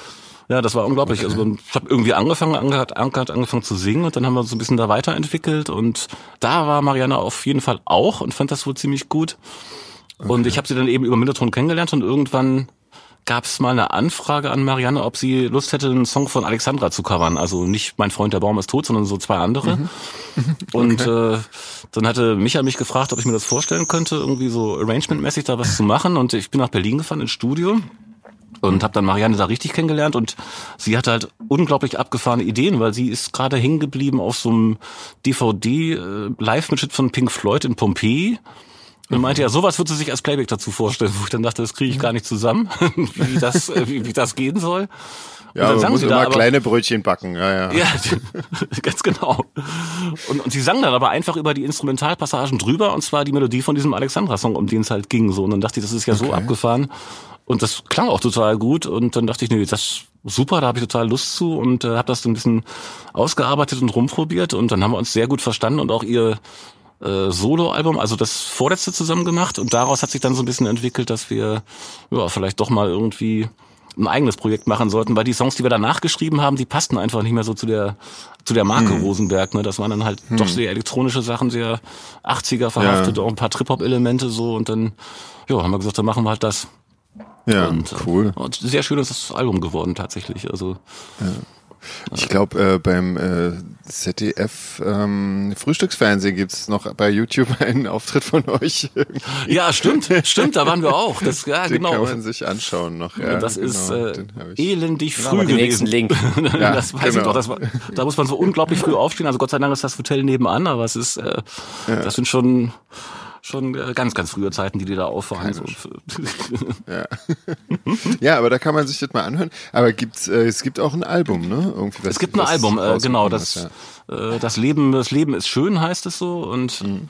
Ja, das war unglaublich. Also ich habe irgendwie angefangen, Anke hat, angefangen zu singen und dann haben wir uns ein bisschen da weiterentwickelt und da war Marianne auf jeden Fall auch und fand das wohl ziemlich gut. Und ich habe sie dann eben über Millotron kennengelernt und irgendwann gab es mal eine Anfrage an Marianne, ob sie Lust hätte, einen Song von Alexandra zu covern. Also nicht Mein Freund, der Baum ist tot, sondern so zwei andere. Und äh, dann hatte Micha mich gefragt, ob ich mir das vorstellen könnte, irgendwie so arrangementmäßig da was zu machen. Und ich bin nach Berlin gefahren ins Studio und habe dann Marianne da richtig kennengelernt und sie hatte halt unglaublich abgefahrene Ideen, weil sie ist gerade hängen geblieben auf so einem DVD äh, Live-Mitschnitt von Pink Floyd in Pompeji und meinte ja, sowas würde sie sich als Playback dazu vorstellen, wo ich dann dachte, das kriege ich gar nicht zusammen, wie das äh, wie, wie das gehen soll. Ja, dann man muss immer da aber- kleine Brötchen backen. Ja, ja. ja, ganz genau. Und, und sie sang dann aber einfach über die Instrumentalpassagen drüber, und zwar die Melodie von diesem Alexandra-Song, um den es halt ging. So. Und dann dachte ich, das ist ja so Okay. abgefahren. Und das klang auch total gut. Und dann dachte ich, nee, das ist super, da habe ich total Lust zu und äh, habe das so ein bisschen ausgearbeitet und rumprobiert. Und dann haben wir uns sehr gut verstanden und auch ihr äh, Solo-Album, also das vorletzte zusammen gemacht. Und daraus hat sich dann so ein bisschen entwickelt, dass wir ja vielleicht doch mal irgendwie ein eigenes Projekt machen sollten, weil die Songs, die wir danach geschrieben haben, die passten einfach nicht mehr so zu der zu der Marke Rosenberg. Ne? Das waren dann halt doch sehr elektronische Sachen, sehr 80er verhaftet, Ja. auch ein paar Trip-Hop-Elemente so und dann ja, haben wir gesagt, dann machen wir halt das. Ja, Und, äh, cool. Und sehr schönes Album geworden tatsächlich. Also Ich glaube, äh, beim äh, ZDF ähm, Frühstücksfernsehen gibt's noch bei YouTube einen Auftritt von euch. ja, stimmt, stimmt, da waren wir auch. Das ja Den genau. kann man sich anschauen noch. Ja, das ist genau, äh, hab ich. elendig früh den nächsten gewesen. Link. Ja, das weiß ich genau. doch. Das war, da muss man so unglaublich früh aufstehen. Also Gott sei Dank ist das Hotel nebenan, aber es ist, äh, das sind schon schon äh, ganz, ganz frühe Zeiten, die die da auffahren. So. Ja, aber da kann man sich das mal anhören. Aber gibt's, äh, es gibt auch ein Album, ne? Irgendwie was, Es gibt ein Album, äh, genau. Das, ist, äh, das Leben, das Leben ist schön, heißt es so und Mhm.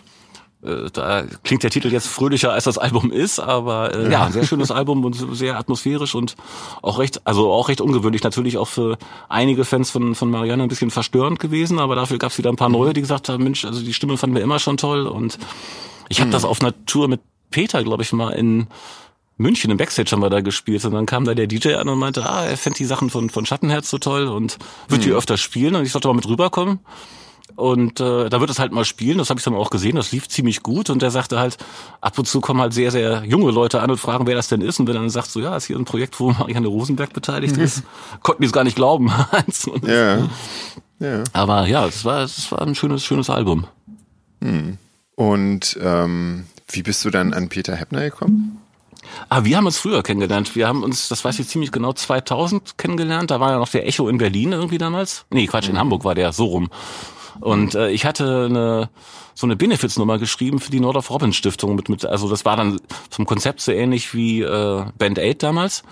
äh, da klingt der Titel jetzt fröhlicher als das Album ist, aber äh, ja, ein sehr schönes Album und sehr atmosphärisch und auch recht, also auch recht ungewöhnlich natürlich auch für einige Fans von von Marianne ein bisschen verstörend gewesen, aber dafür gab es wieder ein paar neue, die gesagt haben, Mensch, also die Stimme fanden wir immer schon toll und ich habe das auf einer Tour mit Peter, glaube ich, mal in München im Backstage haben wir da gespielt und dann kam da der DJ an und meinte, ah, er fände die Sachen von, von Schattenherz so toll und wird die öfter spielen und ich sollte mal mit rüberkommen. Und äh, da wird es halt mal spielen, das habe ich dann auch gesehen, das lief ziemlich gut und der sagte halt, ab und zu kommen halt sehr, sehr junge Leute an und fragen, wer das denn ist und wenn er dann sagt, so ja, ist hier ein Projekt, wo Marianne Rosenberg beteiligt ist, konnten die es gar nicht glauben. Ja. Ja. Aber ja, es war, es war ein schönes, schönes Album. Und ähm, wie bist du dann an Peter Heppner gekommen? Ah, wir haben uns früher kennengelernt. Wir haben uns, das weiß ich ziemlich genau, 2000 kennengelernt. Da war ja noch der Echo in Berlin irgendwie damals. Nee, Quatsch, in Hamburg war der, so rum. Und äh, ich hatte eine so eine Benefits-Nummer geschrieben für die Nordorf Robin Stiftung mit, mit also das war dann vom Konzept so ähnlich wie äh, Band Aid damals,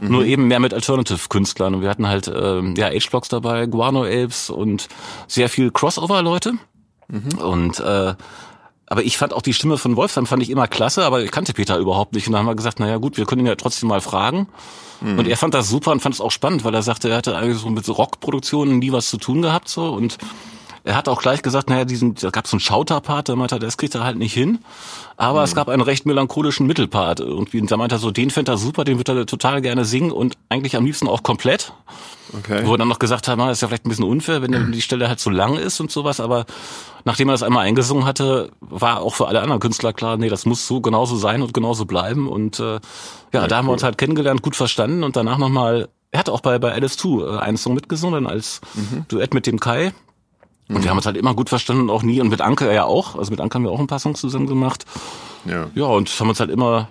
nur eben mehr mit Alternative-Künstlern. Und wir hatten halt ähm, ja H-Blocks dabei, Guano Apes und sehr viel Crossover-Leute. Und äh, aber ich fand auch die Stimme von Wolfsheim fand ich immer klasse, aber ich kannte Peter überhaupt nicht. Und dann haben wir gesagt, naja gut, wir können ihn ja trotzdem mal fragen. Und er fand das super und fand es auch spannend, weil er sagte, er hatte eigentlich so mit Rockproduktionen nie was zu tun gehabt so und er hat auch gleich gesagt, naja, diesen, da gab es so einen Schauterpart, da meinte er, das kriegt er halt nicht hin. Aber es gab einen recht melancholischen Mittelpart irgendwie. Und da meinte er so, den fände er super, den würde er total gerne singen und eigentlich am liebsten auch komplett. Okay. Wo wir dann noch gesagt haben, ah, ist ja vielleicht ein bisschen unfair, wenn die Stelle halt so lang ist und sowas, aber nachdem er das einmal eingesungen hatte, war auch für alle anderen Künstler klar, nee, das muss so genauso sein und genauso bleiben. Und äh, ja, ja da haben wir uns halt kennengelernt, gut verstanden und danach nochmal, er hat auch bei, bei Alice 2 äh, einen Song mitgesungen als mhm. Duett mit dem Kai. Und mhm. wir haben uns halt immer gut verstanden, auch nie. Und mit Anke ja auch. Also mit Anke haben wir auch ein paar Songs zusammen gemacht. Ja. Ja, und haben uns halt immer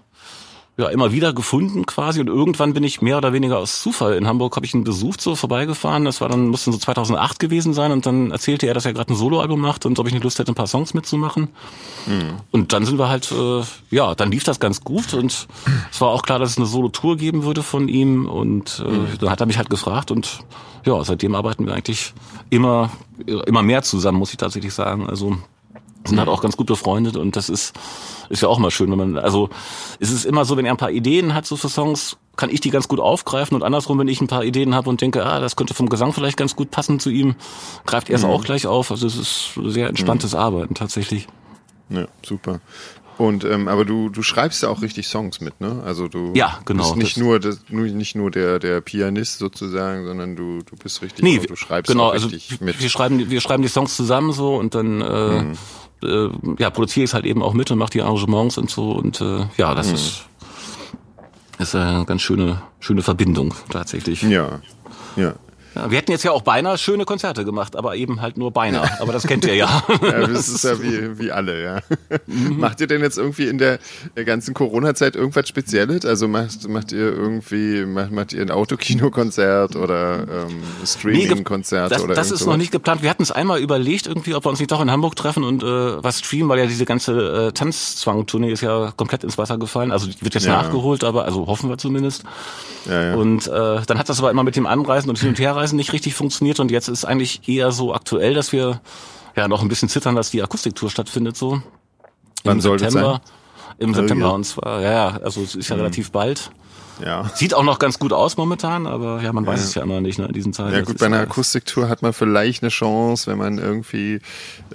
ja immer wieder gefunden quasi. Und irgendwann bin ich mehr oder weniger aus Zufall in Hamburg habe ich ihn besucht so vorbeigefahren. Das war dann musste so 2008 gewesen sein. Und dann erzählte er dass er gerade ein Soloalbum macht und ob ich nicht Lust hätte ein paar Songs mitzumachen. Mhm. und dann sind wir halt äh, ja dann lief das ganz gut. Und es war auch klar dass es eine Solo-Tour geben würde von ihm. Und äh, mhm. dann hat er mich halt gefragt. Und ja seitdem arbeiten wir eigentlich immer immer mehr zusammen muss ich tatsächlich sagen. Also sind halt auch ganz gut befreundet und das ist ist ja auch mal schön, wenn man also es ist immer so, wenn er ein paar Ideen hat so für Songs, kann ich die ganz gut aufgreifen und andersrum, wenn ich ein paar Ideen habe und denke, ah, das könnte vom Gesang vielleicht ganz gut passen zu ihm, greift er es mhm. auch gleich auf. Also es ist sehr entspanntes mhm. Arbeiten tatsächlich. Ja, super. Und ähm, aber du du schreibst ja auch richtig Songs mit, ne? Also du ja, genau, bist nicht nur das, nicht nur der der Pianist sozusagen, sondern du du bist richtig nee, du schreibst genau, auch also richtig also mit. Wir schreiben wir schreiben die Songs zusammen so und dann äh, mhm äh, ja, produziere ich es halt eben auch mit und mache die Arrangements und so. Und äh, ja, das mhm. ist, ist eine ganz schöne, schöne Verbindung tatsächlich. Ja, ja. Ja, wir hätten jetzt ja auch beinahe schöne Konzerte gemacht, aber eben halt nur beinahe. Aber das kennt ihr ja. ja das ist ja wie, wie alle, ja. Mhm. Macht ihr denn jetzt irgendwie in der, der ganzen Corona-Zeit irgendwas Spezielles? Also macht, macht ihr irgendwie, macht, macht ihr ein Autokino-Konzert oder ähm, Streaming-Konzerte nee, oder Das ist noch nicht geplant. Wir hatten es einmal überlegt, irgendwie, ob wir uns nicht doch in Hamburg treffen und äh, was streamen, weil ja diese ganze äh, Tanzzwang-Tournee ist ja komplett ins Wasser gefallen. Also wird jetzt ja. nachgeholt, aber also hoffen wir zumindest. Ja, ja. Und äh, dann hat das aber immer mit dem Anreisen und Hin- und Herreisen nicht richtig funktioniert und jetzt ist eigentlich eher so aktuell, dass wir ja noch ein bisschen zittern, dass die Akustiktour stattfindet so. Wann Im soll September. Sein? Im September oh, ja. und zwar, ja, ja, also es ist ja mhm. relativ bald. Ja. Sieht auch noch ganz gut aus momentan, aber ja, man weiß ja. es ja immer nicht ne, in diesen Zeiten. Ja gut, bei einer Akustiktour hat man vielleicht eine Chance, wenn man irgendwie äh,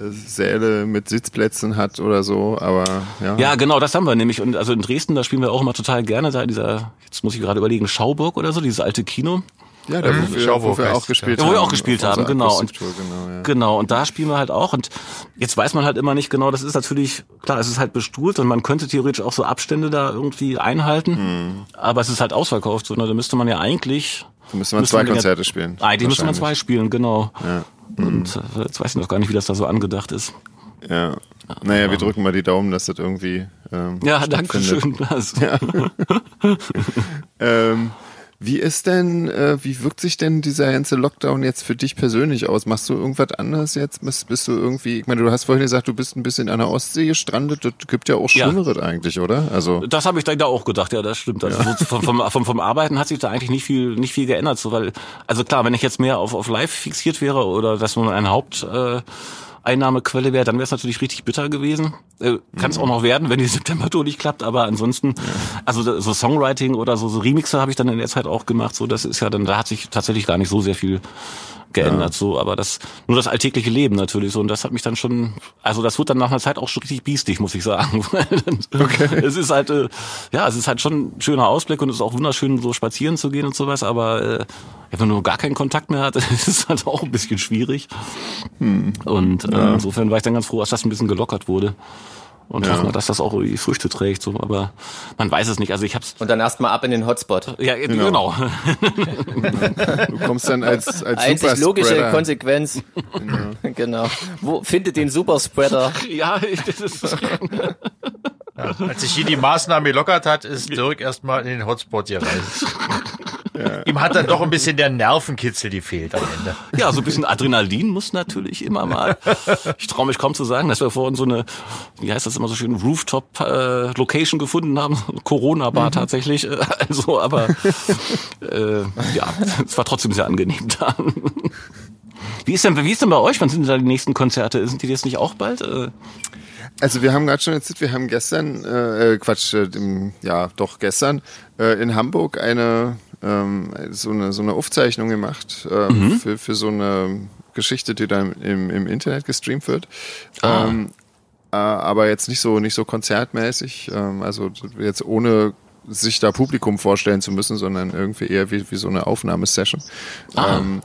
Säle mit Sitzplätzen hat oder so, aber ja. Ja, genau, das haben wir nämlich. Und also in Dresden, da spielen wir auch immer total gerne da dieser, jetzt muss ich gerade überlegen, Schauburg oder so, dieses alte Kino. Ja, da wo, wir, wo wir auch gespielt ja, haben. Wo wir auch gespielt haben, genau. Und, genau, ja. genau. Und da spielen wir halt auch. Und jetzt weiß man halt immer nicht genau, das ist natürlich, klar, es ist halt bestuhlt und man könnte theoretisch auch so Abstände da irgendwie einhalten. Hm. Aber es ist halt ausverkauft. So, ne? Da müsste man ja eigentlich. Da müsste man zwei man Konzerte spielen. Eigentlich müsste man zwei spielen, genau. Ja. Und äh, jetzt weiß ich noch gar nicht, wie das da so angedacht ist. Ja. Naja, wir drücken mal die Daumen, dass das irgendwie. Ähm, ja, danke schön. Ja. ähm, wie ist denn, äh, wie wirkt sich denn dieser ganze Lockdown jetzt für dich persönlich aus? Machst du irgendwas anderes jetzt? Bist, bist du irgendwie, ich meine, du hast vorhin gesagt, du bist ein bisschen an der Ostsee gestrandet. Das gibt ja auch Schöneres ja. eigentlich, oder? Also das habe ich da auch gedacht. Ja, das stimmt. Also ja. so vom, vom, vom, vom Arbeiten hat sich da eigentlich nicht viel, nicht viel geändert. So, weil, also klar, wenn ich jetzt mehr auf, auf Live fixiert wäre oder dass man ein Haupt äh, Einnahmequelle wäre, dann wäre es natürlich richtig bitter gewesen. Äh, Kann es mhm. auch noch werden, wenn die September-Tour nicht klappt, aber ansonsten, also so Songwriting oder so, so Remixer habe ich dann in der Zeit auch gemacht. So, das ist ja dann, da hat sich tatsächlich gar nicht so sehr viel geändert, ja. so, aber das, nur das alltägliche Leben natürlich so, und das hat mich dann schon, also das wird dann nach einer Zeit auch schon richtig biestig, muss ich sagen. okay. Es ist halt, äh, ja, es ist halt schon ein schöner Ausblick und es ist auch wunderschön, so spazieren zu gehen und sowas, aber äh, wenn man nur gar keinen Kontakt mehr hat, ist es halt auch ein bisschen schwierig. Hm. Und äh, ja. insofern war ich dann ganz froh, dass das ein bisschen gelockert wurde und ja. hoffen wir, dass das auch irgendwie Früchte trägt. So, aber man weiß es nicht. Also ich hab's. Und dann erstmal ab in den Hotspot. Ja, genau. genau. du kommst dann als als Einzig logische Konsequenz. Genau. genau. Wo findet den Superspreader? ja, das ist. Ja, als sich hier die Maßnahme gelockert hat, ist Dirk erstmal in den Hotspot gereist. Ja. Ihm hat dann doch ein bisschen der Nervenkitzel gefehlt am Ende. Ja, so ein bisschen Adrenalin muss natürlich immer mal. Ich traue mich kaum zu sagen, dass wir vorhin so eine, wie heißt das immer so schön, Rooftop-Location äh, gefunden haben. Corona-Bar mhm. tatsächlich. Äh, also, aber äh, ja, es war trotzdem sehr angenehm da. Wie ist denn, wie ist denn bei euch? Wann sind denn da die nächsten Konzerte? Sind die jetzt nicht auch bald? Äh? Also wir haben gerade schon erzählt, wir haben gestern, äh, äh Quatsch, äh, im, ja doch gestern äh, in Hamburg eine ähm, so eine so eine Aufzeichnung gemacht äh, mhm. für, für so eine Geschichte, die dann im, im Internet gestreamt wird. Ah. Ähm, äh, aber jetzt nicht so nicht so konzertmäßig, ähm, also jetzt ohne sich da Publikum vorstellen zu müssen, sondern irgendwie eher wie, wie so eine Aufnahmesession. Ah. Ähm,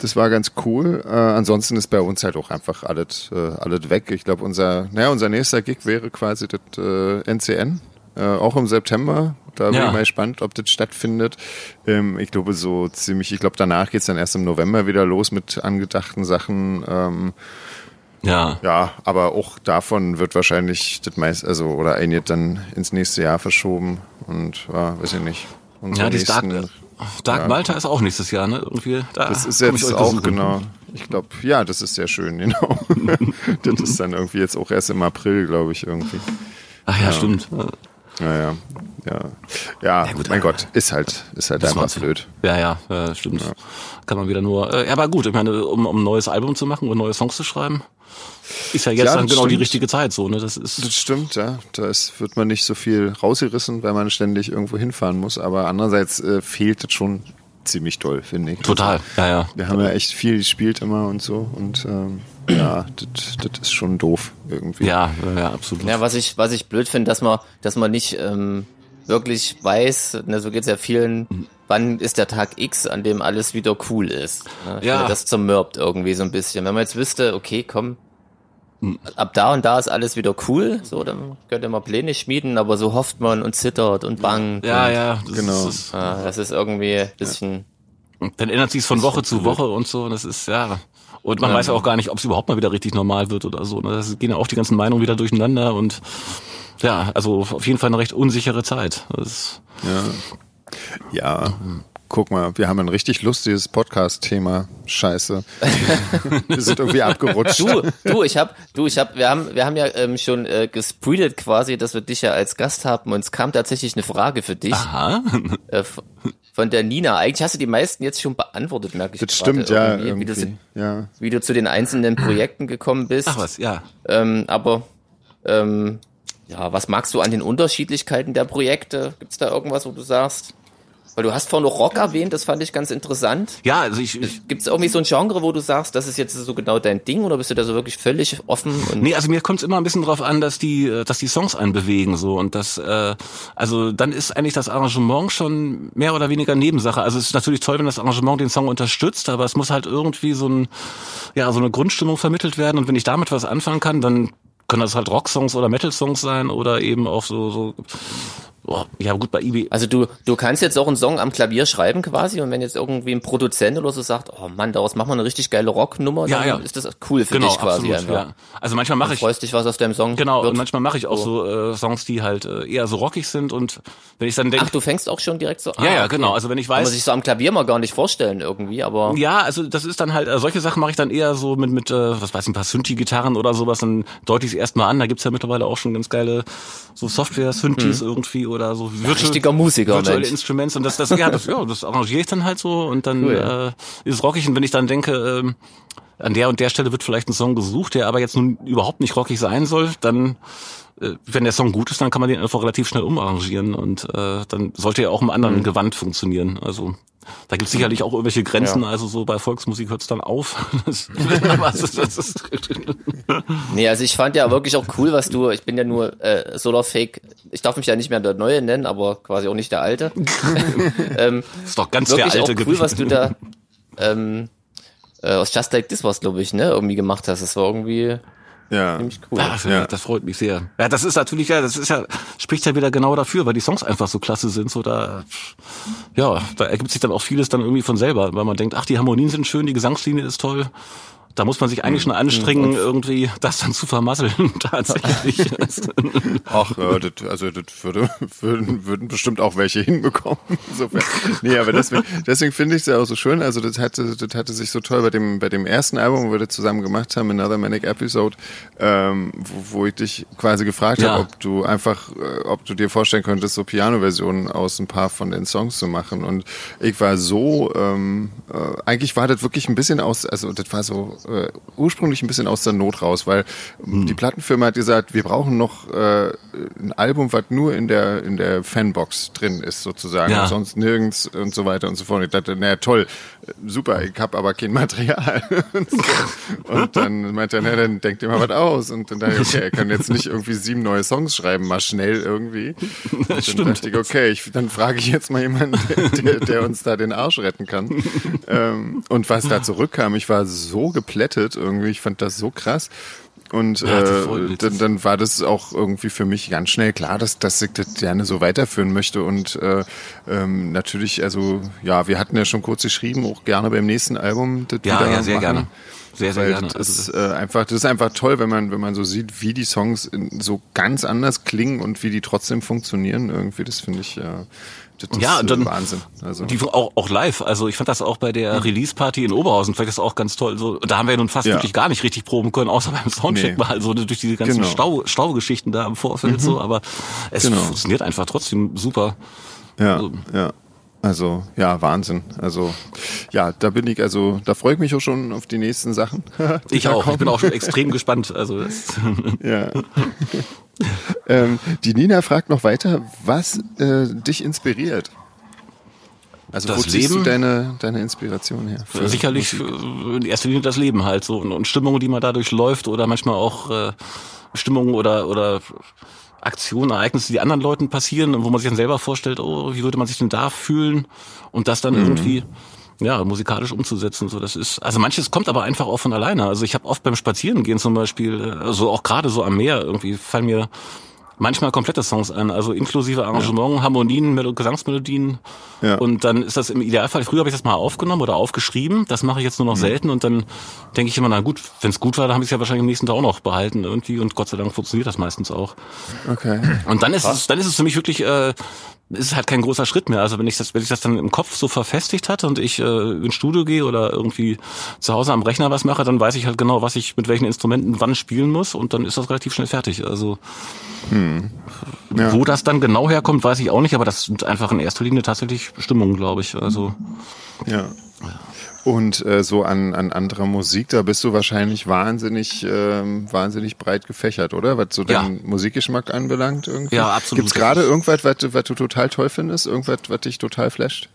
das war ganz cool. Äh, ansonsten ist bei uns halt auch einfach alles, äh, alles weg. Ich glaube, unser, naja, unser nächster Gig wäre quasi das äh, NCN, äh, auch im September. Da bin Ja. ich mal gespannt, ob das stattfindet. Ähm, ich glaube so ziemlich, ich glaube danach geht's dann erst im November wieder los mit angedachten Sachen. Ähm, Ja. ja, aber auch davon wird wahrscheinlich das meist, also oder einiges dann ins nächste Jahr verschoben und ja, weiß ich nicht. Unsere Ja, die Dark, nächsten- Dark ja. Malta ist auch nächstes Jahr, ne? Irgendwie. Da Das ist jetzt auch besuchen. genau. Ich glaube, ja, das ist sehr schön, genau. das ist dann irgendwie jetzt auch erst im April, glaube ich, irgendwie. Ach ja, stimmt. Ja, ja, ja. Ja, Ja, gut, mein aber- Gott, ist halt, ist halt Das einfach blöd. Ja, ja, äh, stimmt. Kann man wieder nur. Äh, ja, aber gut, ich meine, um, um ein neues Album zu machen und neue Songs zu schreiben, ist ja jetzt Ja, dann genau die stimmt. richtige Zeit, so, ne? Das ist. Das stimmt, ja. Da ist, wird man nicht so viel rausgerissen, weil man ständig irgendwo hinfahren muss. Aber andererseits äh, fehlt das schon ziemlich doll, finde ich. Total, ja, ja. Wir haben ja echt viel gespielt immer und so. Und ähm, ja, das, ist schon doof irgendwie. Ja, ja, absolut. Ja, was ich, was ich blöd finde, dass man, dass man nicht ähm, wirklich weiß, ne, so geht's ja vielen, wann ist der Tag X, an dem alles wieder cool ist. Ne? Ich Ja. finde, Das zermürbt irgendwie so ein bisschen. Wenn man jetzt wüsste, okay, komm. Ab da und da ist alles wieder cool, so, dann könnte man Pläne schmieden, aber so hofft man und zittert und bangt. ja, und, ja, das Genau. Ist, Ah, das ist irgendwie ein bisschen, dann ändert sich von Woche zu Woche und so. Und das ist, ja. Und man weiß ja auch gar nicht, ob es überhaupt mal wieder richtig normal wird oder so. ne? Das gehen ja auch die ganzen Meinungen wieder durcheinander und ja, also auf jeden Fall eine recht unsichere Zeit. Das ist, Ja, guck mal, wir haben ein richtig lustiges Podcast-Thema. Scheiße. wir sind irgendwie abgerutscht. Du, du, ich hab, du, ich hab, wir haben, wir haben ja ähm, schon äh, gespreedet quasi, dass wir dich ja als Gast haben und es kam tatsächlich eine Frage für dich aha. äh, von der Nina. Eigentlich hast du die meisten jetzt schon beantwortet, merke ich Das gerade stimmt, ja. irgendwie, Wie, du, Ja. wie du zu den einzelnen Projekten gekommen bist. Ach was, ja. Ähm, aber ähm, ja, was magst du an den Unterschiedlichkeiten der Projekte? Gibt's da irgendwas, wo du sagst? Weil du hast vorhin noch Rock erwähnt, das fand ich ganz interessant. Ja, also ich, ich Gibt es irgendwie so ein Genre, wo du sagst, das ist jetzt so genau dein Ding oder bist du da so wirklich völlig offen? Und Nee, also mir kommt es immer ein bisschen drauf an, dass die, äh, dass die Songs einen bewegen so und das, äh, also dann ist eigentlich das Arrangement schon mehr oder weniger Nebensache. Also es ist natürlich toll, wenn das Arrangement den Song unterstützt, aber es muss halt irgendwie so ein, ja, so eine Grundstimmung vermittelt werden und wenn ich damit was anfangen kann, dann können das halt Rocksongs oder Metal-Songs sein oder eben auch so, so, oh, ja gut bei IB. Also du, du kannst jetzt auch einen Song am Klavier schreiben quasi und wenn jetzt irgendwie ein Produzent oder so sagt, oh Mann, daraus machen wir eine richtig geile Rocknummer, Ja, dann ja. ist das cool für Genau, dich quasi absolut, einfach. ja. Also manchmal mache ich freust dich, was aus deinem Song Genau, wird. und manchmal mache ich auch so äh, Songs, die halt äh, eher so rockig sind und wenn ich dann denke, Ach, du fängst auch schon direkt so ja, ja, okay. genau, also wenn ich Kann man weiß, sich so am Klavier mal gar nicht vorstellen irgendwie, aber Ja, also das ist dann halt, äh, solche Sachen mache ich dann eher so mit, mit äh, was weiß ich, ein paar Synthi-Gitarren oder sowas, dann deute ich es erstmal an. Da gibt's ja mittlerweile auch schon ganz geile so Software-Synthes irgendwie oder so virtual, Hm. richtiger Musiker, virtuelle Mensch. Instruments und das, das, ja, das, ja, das arrangiere ich dann halt so und dann Cool, äh, ist es rockig und wenn ich dann denke, ähm, an der und der Stelle wird vielleicht ein Song gesucht, der aber jetzt nun überhaupt nicht rockig sein soll, dann wenn der Song gut ist, dann kann man den einfach relativ schnell umarrangieren und äh, dann sollte er auch im anderen Gewand funktionieren. Also da gibt es sicherlich auch irgendwelche Grenzen, also so bei Volksmusik hört es dann auf. Das, es ist, nee, also ich fand ja wirklich auch cool, was du, ich bin ja nur äh, Solar Fake, ich darf mich ja nicht mehr der Neue nennen, aber quasi auch nicht der Alte. ähm, ist doch ganz wirklich der alte auch cool, was du da ähm, äh, aus Just Like This was, glaube ich, ne, irgendwie gemacht hast. Das war irgendwie Ja. ziemlich cool. Ja, das, Ja. das freut mich sehr. Ja, das ist natürlich, ja, das ist ja, spricht ja wieder genau dafür, weil die Songs einfach so klasse sind, so da, ja, da ergibt sich dann auch vieles dann irgendwie von selber, weil man denkt, ach, die Harmonien sind schön, die Gesangslinie ist toll. Da muss man sich eigentlich schon anstrengen, irgendwie das dann zu vermasseln, tatsächlich. Ach, äh, das, also das würde, würden, würden bestimmt auch welche hinbekommen. Insofern. Nee, aber deswegen, deswegen finde ich es ja auch so schön. Also das hatte, das hatte sich so toll bei dem, bei dem ersten Album, wo wir das zusammen gemacht haben, Another Manic Episode, ähm, wo, wo ich dich quasi gefragt Ja. habe, ob du einfach, äh, ob du dir vorstellen könntest, so Piano-Versionen aus ein paar von den Songs zu machen. Und ich war so, ähm, äh, eigentlich war das wirklich ein bisschen aus, also das war so äh, ursprünglich ein bisschen aus der Not raus, weil Hm. die Plattenfirma hat gesagt, wir brauchen noch äh, ein Album, was nur in der in der Fanbox drin ist sozusagen, Ja. und sonst nirgends und so weiter und so fort. Ich dachte, naja toll, super, ich habe aber kein Material. und, so. und dann meinte er, na dann denkt ihr mal was aus. Und dann dachte ich, okay, er kann jetzt nicht irgendwie sieben neue Songs schreiben, mal schnell irgendwie. Und dann stimmt. dachte ich, okay, ich, dann frage ich jetzt mal jemanden, der, der, der uns da den Arsch retten kann. ähm, und was da zurückkam, ich war so geplättet irgendwie, ich fand das so krass. Und Ja, äh, dann, dann war das auch irgendwie für mich ganz schnell klar, dass, dass ich das gerne so weiterführen möchte. Und äh, ähm, natürlich, also ja, wir hatten ja schon kurz geschrieben, auch gerne beim nächsten Album. Das Ja, wieder ja, sehr machen. gerne. Sehr, sehr Weil gerne. das Also, ist äh, einfach, das ist einfach toll, wenn man, wenn man so sieht, wie die Songs so ganz anders klingen und wie die trotzdem funktionieren. Irgendwie, das finde ich, ja, das ist Ja, dann- Wahnsinn. Also Die auch, auch live. Also ich fand das auch bei der Release-Party in Oberhausen, fand ich das auch ganz toll. So, da haben wir ja nun fast Ja. wirklich gar nicht richtig proben können, außer beim Soundcheck Nee. mal so durch diese ganzen Genau. Stau, Staugeschichten da im Vorfeld so. Aber es Genau. funktioniert einfach trotzdem super. ja, Also- ja. Also ja, Wahnsinn. Also ja, da bin ich, also da freue ich mich auch schon auf die nächsten Sachen. die Ich auch. Ich kommen. bin auch schon extrem gespannt. Also das, Ja. ähm, die Nina fragt noch weiter, was äh, dich inspiriert. Also Das wo ziehst du Leben? deine, deine Inspiration her? für sicherlich Musik? äh, in erster Linie das Leben halt so und, und Stimmungen, die man dadurch läuft oder manchmal auch äh, Stimmungen oder oder Aktionen, Ereignisse, die anderen Leuten passieren und wo man sich dann selber vorstellt, oh, wie würde man sich denn da fühlen und das dann irgendwie ja musikalisch umzusetzen. So, das ist also manches kommt aber einfach auch von alleine. Also ich habe oft beim Spazierengehen zum Beispiel, also auch gerade so am Meer irgendwie fallen mir manchmal komplette Songs an, also inklusive Arrangement, Harmonien, Melo Gesangsmelodien. Ja. Und dann ist das im Idealfall, früher habe ich das mal aufgenommen oder aufgeschrieben, das mache ich jetzt nur noch selten und dann denke ich immer, na gut, wenn es gut war, dann habe ich es ja wahrscheinlich am nächsten Tag auch noch behalten irgendwie und Gott sei Dank funktioniert das meistens auch. Okay. Und dann ist es, dann ist es für mich wirklich, äh, ist halt kein großer Schritt mehr. Also wenn ich das, wenn ich das dann im Kopf so verfestigt hatte und ich äh, ins Studio gehe oder irgendwie zu Hause am Rechner was mache, dann weiß ich halt genau, was ich mit welchen Instrumenten wann spielen muss und dann ist das relativ schnell fertig. Also Ja. wo das dann genau herkommt, weiß ich auch nicht, aber das sind einfach in erster Linie tatsächlich Stimmungen, glaube ich. Also Ja. Und äh, so an, an anderer Musik, da bist du wahrscheinlich wahnsinnig, ähm, wahnsinnig breit gefächert, oder? Was so deinen Ja. Musikgeschmack anbelangt irgendwie. Ja, absolut. Gibt's gerade irgendwas, was, du- was du total toll findest? Irgendwas, was dich total flasht?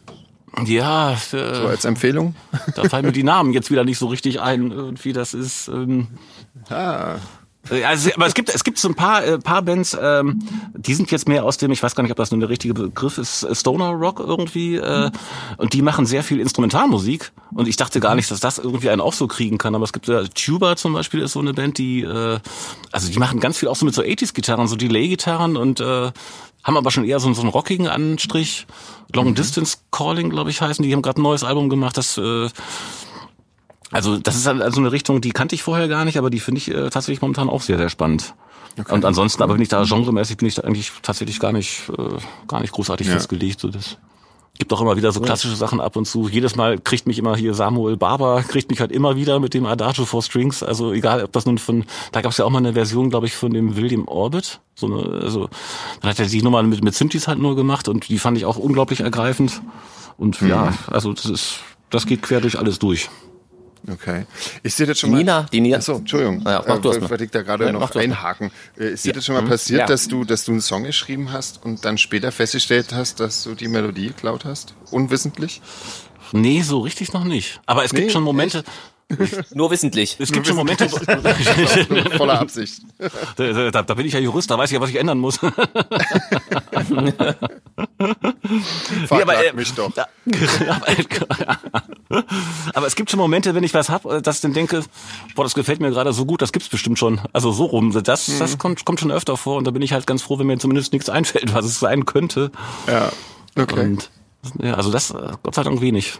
ja, So äh, als Empfehlung? da fallen mir die Namen jetzt wieder nicht so richtig ein. Irgendwie das ist. Ähm, Ah, Also, aber es gibt es gibt so ein paar äh, paar Bands, ähm, die sind jetzt mehr aus dem, ich weiß gar nicht, ob das nur der richtige Begriff ist, äh, Stoner Rock irgendwie, äh, und die machen sehr viel Instrumentalmusik. Und ich dachte gar nicht, dass das irgendwie einen auch so kriegen kann. Aber es gibt äh, Tuba zum Beispiel ist so eine Band, die äh, also die machen ganz viel auch so mit so 80s Gitarren, so Delay-Gitarren und äh, haben aber schon eher so, so einen rockigen Anstrich. Long Distance Calling, glaube ich, heißen. Die haben gerade ein neues Album gemacht, das äh, also das ist also eine Richtung, die kannte ich vorher gar nicht, aber die finde ich äh, tatsächlich momentan auch sehr, sehr spannend. Und ansonsten, aber bin ich da genremäßig, bin ich da eigentlich tatsächlich gar nicht, äh, gar nicht großartig Ja. festgelegt. So das gibt auch immer wieder so klassische Sachen ab und zu. Jedes Mal kriegt mich immer hier Samuel Barber, kriegt mich halt immer wieder mit dem Adagio for Strings. Also egal, ob das nun von, da gab es ja auch mal eine Version, glaube ich, von dem William Orbit. So eine, also dann hat er die Nummer mit, mit Synthes halt nur gemacht und die fand ich auch unglaublich ergreifend. Und ja, also das ist, das geht quer durch alles durch. Okay. Ich sehe das schon Die mal. Nina, die Nina. Achso, Entschuldigung. Ja, mach du äh, weil ich da gerade mach noch einhaken. Äh, Ist dir das schon mal passiert, Ja. dass du, dass du einen Song geschrieben hast und dann später festgestellt hast, dass du die Melodie geklaut hast? Unwissentlich? Nee, so richtig noch nicht. Aber es Nee, gibt schon Momente, Nur wissentlich. es gibt schon Momente, Voller Absicht. da, da, da bin ich ja Jurist, da weiß ich ja, was ich ändern muss. Verklag aber, äh, mich doch. Aber, aber es gibt schon Momente, wenn ich was hab, dass ich dann denke, boah, das gefällt mir gerade so gut, das gibt's bestimmt schon. Also so rum. Das, Mhm. das kommt, kommt schon öfter vor und da bin ich halt ganz froh, wenn mir zumindest nichts einfällt, was es sein könnte. Ja. Okay. Und ja, also das äh, Gott sei Dank wenig.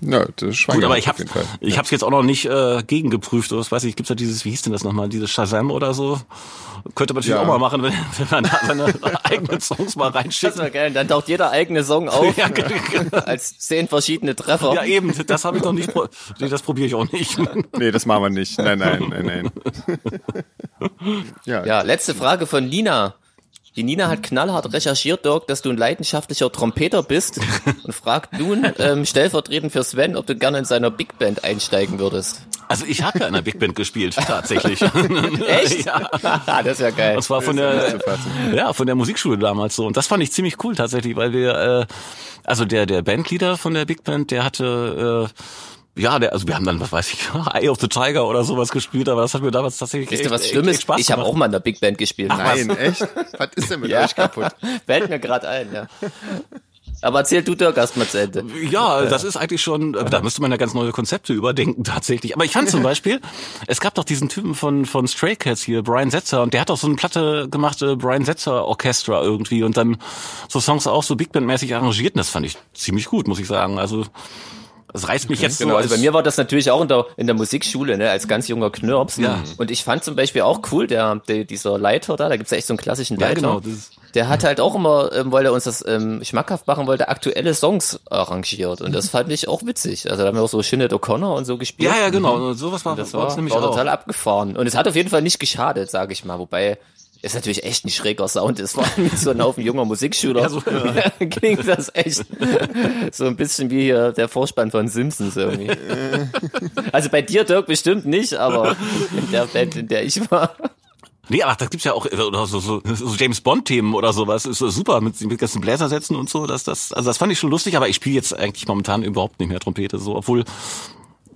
Ja, das ist Gut, aber ich habe ich hab's jetzt auch noch nicht äh, gegengeprüft. Oder was weiß ich, gibt's ja dieses, wie hieß denn das nochmal, dieses Shazam oder so? Könnte man natürlich Ja. auch mal machen, wenn, wenn man da seine eigenen Songs mal Das reinschickt. wäre geil. Dann taucht jeder eigene Song auf Ja, genau. als zehn verschiedene Treffer. Ja, eben, das habe ich noch nicht, pro- nee, das probiere ich auch nicht. Nee, das machen wir nicht. Nein, nein, nein, nein. ja, Ja, letzte Frage von Nina. Die Nina hat knallhart recherchiert, Doc, dass du ein leidenschaftlicher Trompeter bist und fragt nun ähm, stellvertretend für Sven, ob du gerne in seiner Big Band einsteigen würdest. Also ich habe ja in einer Big Band gespielt, tatsächlich. Echt? ja. das ist ja geil. Und zwar von der, ja, von der Musikschule damals so. Und das fand ich ziemlich cool tatsächlich, weil wir, äh, also der, der Bandleader von der Big Band, der hatte, äh, ja, der, also wir haben dann, was weiß ich, Eye of the Tiger oder sowas gespielt, aber das hat mir damals tatsächlich Wisst ihr, echt, was echt, echt? Spaß Ich habe auch mal in der Big Band gespielt. Nein, echt? Was ist denn mit Ja. euch kaputt? Fällt mir gerade ein, ja. Aber erzähl du Dirk erst mal zu Ende. Ja, das ist eigentlich schon, äh, da müsste man ja ganz neue Konzepte überdenken tatsächlich. Aber ich fand zum Beispiel, es gab doch diesen Typen von, von Stray Cats hier, Brian Setzer, und der hat doch so eine Platte gemacht, äh, Brian Setzer Orchestra irgendwie, und dann so Songs auch so Big Band-mäßig arrangiert, und das fand ich ziemlich gut, muss ich sagen. Also, das reißt mich jetzt Genau, so also bei mir war das natürlich auch in der, in der Musikschule, ne, als ganz junger Knirps. Ja. Und ich fand zum Beispiel auch cool, der, der dieser Leiter da, da gibt's ja echt so einen klassischen Ja, Leiter. genau, das der hat halt auch immer, ähm, weil er uns das ähm, schmackhaft machen wollte, aktuelle Songs arrangiert. Und das fand ich auch witzig. Also da haben wir auch so Sinead O'Connor und so gespielt. ja, ja, genau, sowas war, Das bei war, uns nämlich war auch. total abgefahren. Und es hat auf jeden Fall nicht geschadet, sage ich mal. Wobei es natürlich echt ein schräger Sound ist. Vor allem so einem Haufen junger Musikschüler. Ja, so- klingt das echt so ein bisschen wie hier der Vorspann von Simpsons irgendwie. also bei dir, Dirk, bestimmt nicht, aber in der Band, in der ich war. Nee, aber da gibt's ja auch äh, oder so, so, so James Bond-Themen oder sowas. Ist so super mit, mit ganzen Bläsersätzen und so. Das, das, also das fand ich schon lustig, aber ich spiele jetzt eigentlich momentan überhaupt nicht mehr Trompete, so, obwohl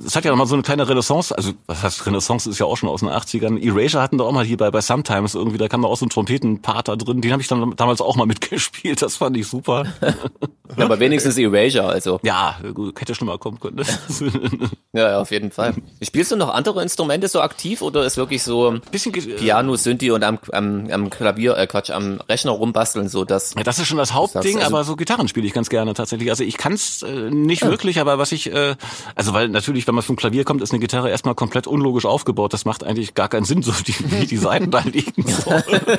es hat ja noch mal so eine kleine Renaissance, also was heißt Renaissance ist ja auch schon aus den 80ern. Erasure hatten da auch mal hier bei, bei Sometimes irgendwie, da kam da auch so ein Trompetenpart da drin, den habe ich dann damals auch mal mitgespielt, das fand ich super. Ja, aber wenigstens Erasure, also. ja, gut, hätte schlimmer kommen können. Ja, ja, auf jeden Fall. Spielst du noch andere Instrumente so aktiv oder ist wirklich so Bisschen Piano, Synthi und am, am, am Klavier, äh Quatsch, am Rechner rumbasteln, so das Ja, das ist schon das Hauptding, also- aber so Gitarren spiele ich ganz gerne tatsächlich. Also ich kann es äh, nicht wirklich, aber was ich, äh, also weil natürlich, wenn man vom Klavier kommt, ist eine Gitarre erstmal komplett unlogisch aufgebaut. Das macht eigentlich gar keinen Sinn, so die, wie die Seiten da liegen. So.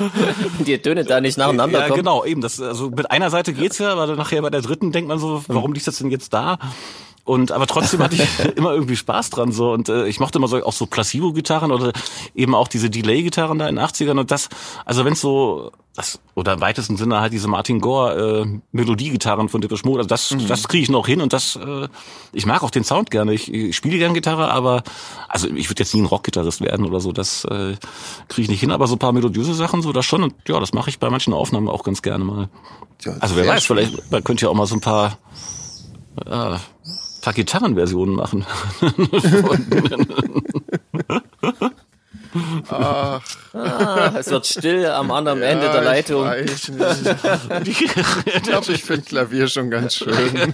die Töne da nicht nacheinander Ja, kommen. genau, eben. Das, also mit einer Seite geht's ja, aber nachher bei der dritten denkt man so, warum liegt das denn jetzt da? Und aber trotzdem hatte ich immer irgendwie Spaß dran so. Und äh, ich mochte immer so auch so Placebo-Gitarren oder eben auch diese Delay-Gitarren da in den 80ern und das, also wenn so das oder im weitesten Sinne halt diese Martin Gore äh, Melodiegitarren von Depeche Mode, also das das kriege ich noch hin und das äh, ich mag auch den Sound gerne. Ich, ich spiele gern Gitarre, aber also ich würde jetzt nie ein Rockgitarrist werden oder so, das äh, kriege ich nicht hin, aber so ein paar melodiöse Sachen so das schon. Und ja, das mache ich bei manchen Aufnahmen auch ganz gerne mal. Ja, Also wer weiß, schön. vielleicht man könnte ja auch mal so ein paar, äh, paar Gitarrenversionen machen. Ah, es wird still am anderen Ende der Leitung. Ich, ich glaube, ich finde Klavier schon ganz schön.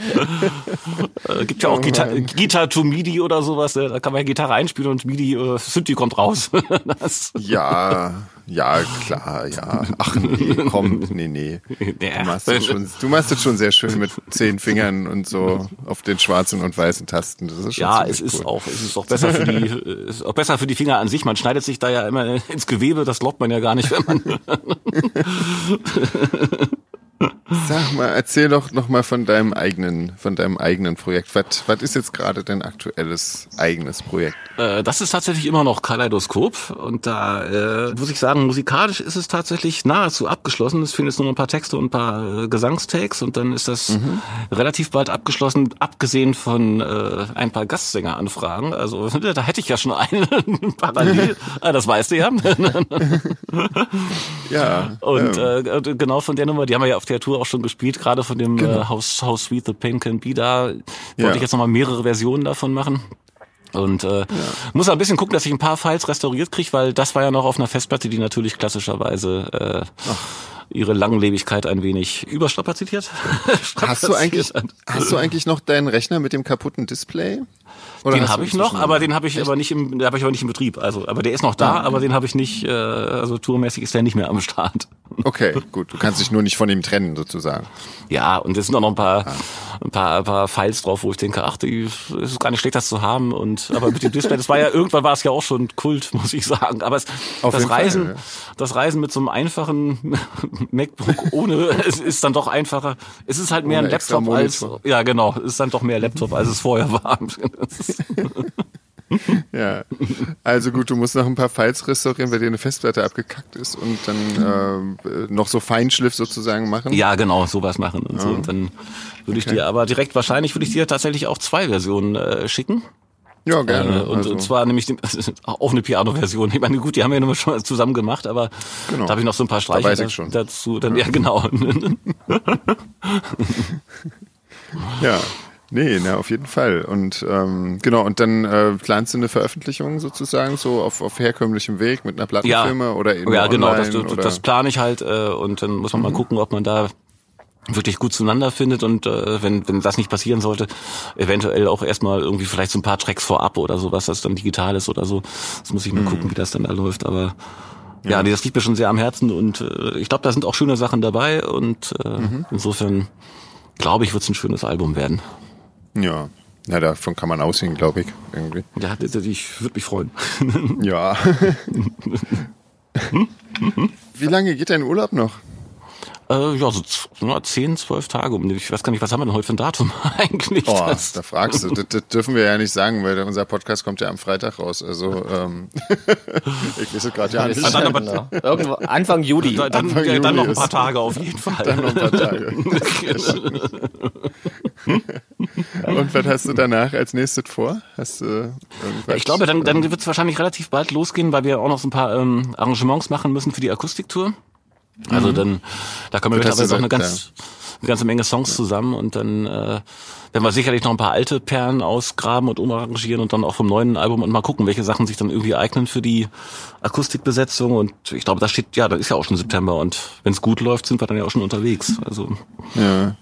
Äh, gibt ja auch Gitar, Gitar to MIDI oder sowas. äh, Da kann man ja Gitarre einspielen und MIDI äh, Synthi kommt raus. Ja, ja, klar, ja. Ach nee, komm, nee, nee. Du machst, das schon, du machst das schon sehr schön mit zehn Fingern und so auf den schwarzen und weißen Tasten. Das ist schon ja, es ist cool. auch, es ist auch besser für die, ist auch besser für die Finger an sich. Man schneidet sich da ja immer ins Gewebe. Das glaubt man ja gar nicht, wenn man. Sag mal, erzähl doch noch mal von deinem eigenen, von deinem eigenen Projekt. Was, was ist jetzt gerade dein aktuelles eigenes Projekt? Äh, das ist tatsächlich immer noch Kaleidoskop und da äh, muss ich sagen, musikalisch ist es tatsächlich nahezu abgeschlossen. Es fehlen jetzt nur noch ein paar Texte und ein paar äh, Gesangstakes und dann ist das relativ bald abgeschlossen, abgesehen von äh, ein paar Gastsänger-Anfragen. Also da hätte ich ja schon einen parallel. ah, das weißt du ja. Ja. Und ähm, äh, genau von der Nummer, die haben wir ja auf der Tour auch schon gespielt, gerade von dem äh, How, How Sweet the Pain Can Be, da wollte Ja. ich jetzt nochmal mehrere Versionen davon machen. Und äh, muss ein bisschen gucken, dass ich ein paar Files restauriert kriege, weil das war ja noch auf einer Festplatte, die natürlich klassischerweise äh, ihre Langlebigkeit ein wenig überstrapazitiert. hast du eigentlich, hast du eigentlich noch deinen Rechner mit dem kaputten Display? Oder Den habe ich noch, aber den habe ich aber nicht im, den habe ich aber nicht im Betrieb. Also, aber der ist noch da, aber den habe ich nicht. Äh, also tourmäßig ist der nicht mehr am Start. Okay, gut. Du kannst dich nur nicht von ihm trennen, sozusagen. Ja, und es sind auch noch ein paar, ein paar, ein paar Files drauf, wo ich denke, ach, die es ist gar nicht schlecht, das zu haben. Und aber mit dem Display, das war ja irgendwann war es ja auch schon Kult, muss ich sagen. Aber es, Auf das jeden Fall, Reisen, ja. das Reisen mit so einem einfachen MacBook ohne, es ist dann doch einfacher. Es ist halt mehr Ohne ein Laptop als, ja genau, es ist dann doch mehr Laptop, als es vorher war. Ja. Also gut, du musst noch ein paar Files restaurieren, weil dir eine Festplatte abgekackt ist und dann äh, noch so Feinschliff sozusagen machen. Ja, genau, sowas machen und so. Und dann würde ich Okay. dir aber direkt, wahrscheinlich würde ich dir tatsächlich auch zwei Versionen äh, schicken. Ja, gerne. Äh, und, also, und zwar nämlich die, auch eine Piano-Version. Ich meine, gut, die haben wir ja schon zusammen gemacht, aber Genau. da habe ich noch so ein paar Streicher ich da- dazu. Dann, ja, genau. ja. Nee, na, auf jeden Fall. Und ähm, genau, und dann äh, planst du eine Veröffentlichung sozusagen so auf, auf herkömmlichem Weg mit einer ja, Plattenfirma oder in ja, genau. Das, online das, das plane ich halt äh, und dann muss man mal gucken, ob man da wirklich gut zueinander findet und äh, wenn, wenn das nicht passieren sollte, eventuell auch erstmal irgendwie vielleicht so ein paar Tracks vorab oder sowas, das dann digital ist oder so. Das muss ich mal gucken, wie das dann da läuft, aber ja, nee, das liegt mir schon sehr am Herzen und äh, ich glaube, da sind auch schöne Sachen dabei und äh, insofern glaube ich, wird es ein schönes Album werden. Ja. Ja, davon kann man aussehen, glaube ich, irgendwie. Ja, das- das- ich würde mich freuen. Ja. Wie lange geht dein Urlaub noch? äh, ja, so na, 10, 12 Tage. um- Ich weiß gar nicht, was haben wir denn heute für ein Datum eigentlich? Oh, Das- da fragst du. Das, das dürfen wir ja nicht sagen, weil unser Podcast kommt ja am Freitag raus. Also, ähm, ich weiß es gerade ja nicht. Dann aber- genau. Irgendwo Anfang Juli. Da- dann, Anfang dann noch ein paar Tage auf jeden Fall. Dann noch ein paar Tage. Und was hast du danach als nächstes vor? Hast du irgendwas? Ich glaube, dann, dann wird es wahrscheinlich relativ bald losgehen, weil wir auch noch so ein paar ähm, Arrangements machen müssen für die Akustiktour. Also dann, da kommen wir Mhm. Das mittlerweile du auch eine ganz, eine ganze Menge Songs zusammen und dann äh, werden wir sicherlich noch ein paar alte Perlen ausgraben und umarrangieren und dann auch vom neuen Album und mal gucken, welche Sachen sich dann irgendwie eignen für die Akustikbesetzung und ich glaube, das steht, ja, da ist ja auch schon September und wenn es gut läuft, sind wir dann ja auch schon unterwegs. Also Ja.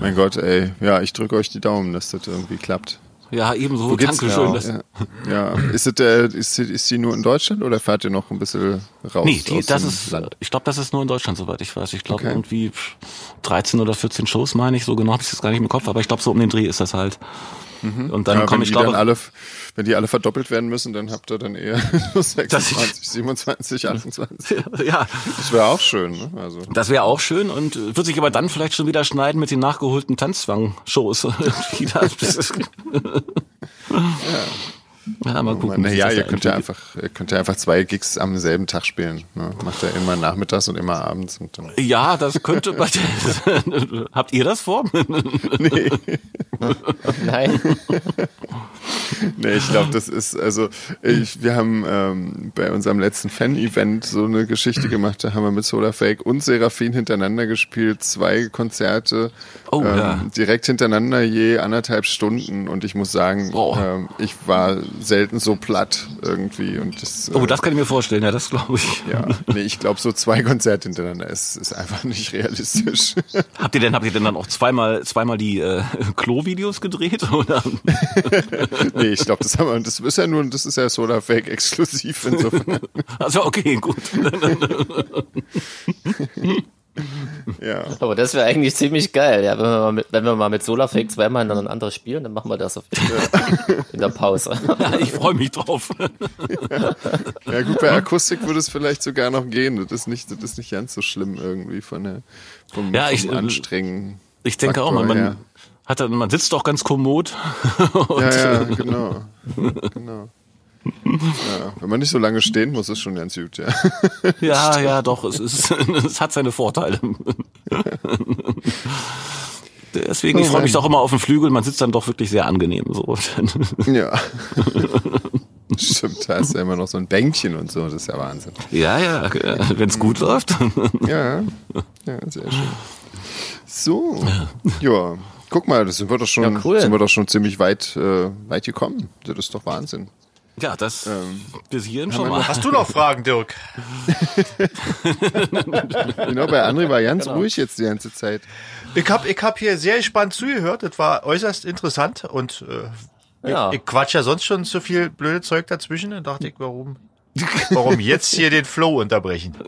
Mein Gott, ey. Ja, ich drücke euch die Daumen, dass das irgendwie klappt. ja, ebenso. Wo Dankeschön. Ja, dass- ja. ja. Ist, es, äh, ist, sie- ist sie nur in Deutschland oder fahrt ihr noch ein bisschen raus? Nee, die, aus das dem ist, Land? ich glaube, das ist nur in Deutschland, soweit ich weiß. Ich glaube Okay. irgendwie pff, 13 oder 14 Shows, meine ich, so genau habe ich das gar nicht im Kopf, aber ich glaube, so um den Dreh ist das halt. Und dann Mhm. Ja, komme ich, glaube alle, wenn die alle verdoppelt werden müssen, dann habt ihr dann eher nur 26, 27, 28. ja, Das wäre auch schön, ne? Also. das wäre auch schön und äh, wird sich aber dann vielleicht schon wieder schneiden mit den nachgeholten Tanzzwang-Shows. Ist- ja, mal gucken. Naja, ihr könnt ja einfach, ihr könnt ja einfach zwei Gigs am selben Tag spielen. Ne? Macht ja immer nachmittags und immer abends. Und Ja, das könnte. bei- Habt ihr das vor? Nein. nee, ich glaube, das ist, also ich, wir haben ähm, bei unserem letzten Fan-Event so eine Geschichte gemacht, da haben wir mit Solarfake und Seraphin hintereinander gespielt, zwei Konzerte Oh, ähm, ja. direkt hintereinander je anderthalb Stunden und ich muss sagen, Boah. ähm, ich war selten so platt irgendwie und das, Oh, äh, das kann ich mir vorstellen, ja, das glaube ich. ja, nee, ich glaube, so zwei Konzerte hintereinander ist, ist einfach nicht realistisch. Habt ihr denn, habt ihr denn dann auch zweimal, zweimal die äh, Klo-Videos gedreht? Oder? nee, ich glaube, das haben wir, das ist ja nur, das ist ja Solarfake exklusiv insofern. Also okay, gut. ja. Aber das wäre eigentlich ziemlich geil, ja, wenn wir mal mit, wenn wir mal mit Solarfake zweimal hintereinander spielen, dann machen wir das auf, in der Pause. Ja, ich freue mich drauf. Ja gut, bei Akustik würde es vielleicht sogar noch gehen. Das ist nicht, das ist nicht ganz so schlimm irgendwie von der vom, Ja, ich, vom äh, Anstrengen. Ich denke auch, Faktor man, man, her. Hat dann, man sitzt doch ganz kommod. Ja, ja, genau. genau. Ja, wenn man nicht so lange stehen muss, ist schon ganz gut, ja. ja, ja, doch, es, ist, es hat seine Vorteile. Deswegen, ich Oh freue mich doch immer auf den Flügel, man sitzt dann doch wirklich sehr angenehm so. Ja. Stimmt, da ist ja immer noch so ein Bänkchen und so, das ist ja Wahnsinn. Ja, ja, wenn es gut läuft. Ja, ja, sehr schön. So, ja, guck mal, das sind wir doch schon, Ja, cool. sind wir doch schon ziemlich weit, äh, weit gekommen. Das ist doch Wahnsinn. Ja, das Ähm, bis hierhin schon mal. Hast du noch Fragen, Dirk? Genau, bei André war ganz ruhig jetzt die ganze Zeit. Ich hab, ich hab hier sehr gespannt zugehört. Das war äußerst interessant und äh, Ja. ich, ich quatsch ja sonst schon so viel blöde Zeug dazwischen. Dann dachte ich, warum, warum jetzt hier den Flow unterbrechen?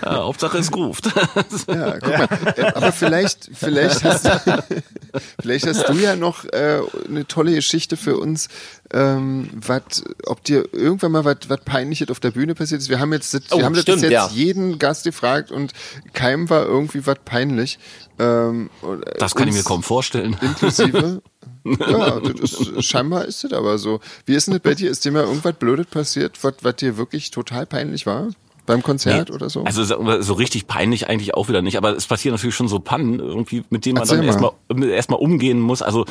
Ja, Hauptsache es ruft. Ja, guck mal. Aber vielleicht, vielleicht hast, vielleicht hast du ja noch äh, eine tolle Geschichte für uns, ähm, wat, ob dir irgendwann mal was peinliches auf der Bühne passiert ist. Wir haben jetzt, das- wir Oh, haben das stimmt, jetzt ja. jeden Gast gefragt und keinem war irgendwie was peinlich. Ähm, äh, Das kann ich mir kaum vorstellen. Inklusive. Ja, das ist, scheinbar ist das aber so. Wie ist denn das bei dir? Ist dir mal irgendwas Blödes passiert, was dir wirklich total peinlich war? Beim Konzert Nee. oder so? Also so, richtig peinlich eigentlich auch wieder nicht, aber es passieren natürlich schon so Pannen irgendwie, mit denen man Erzähl dann mal. erstmal erstmal umgehen muss. Also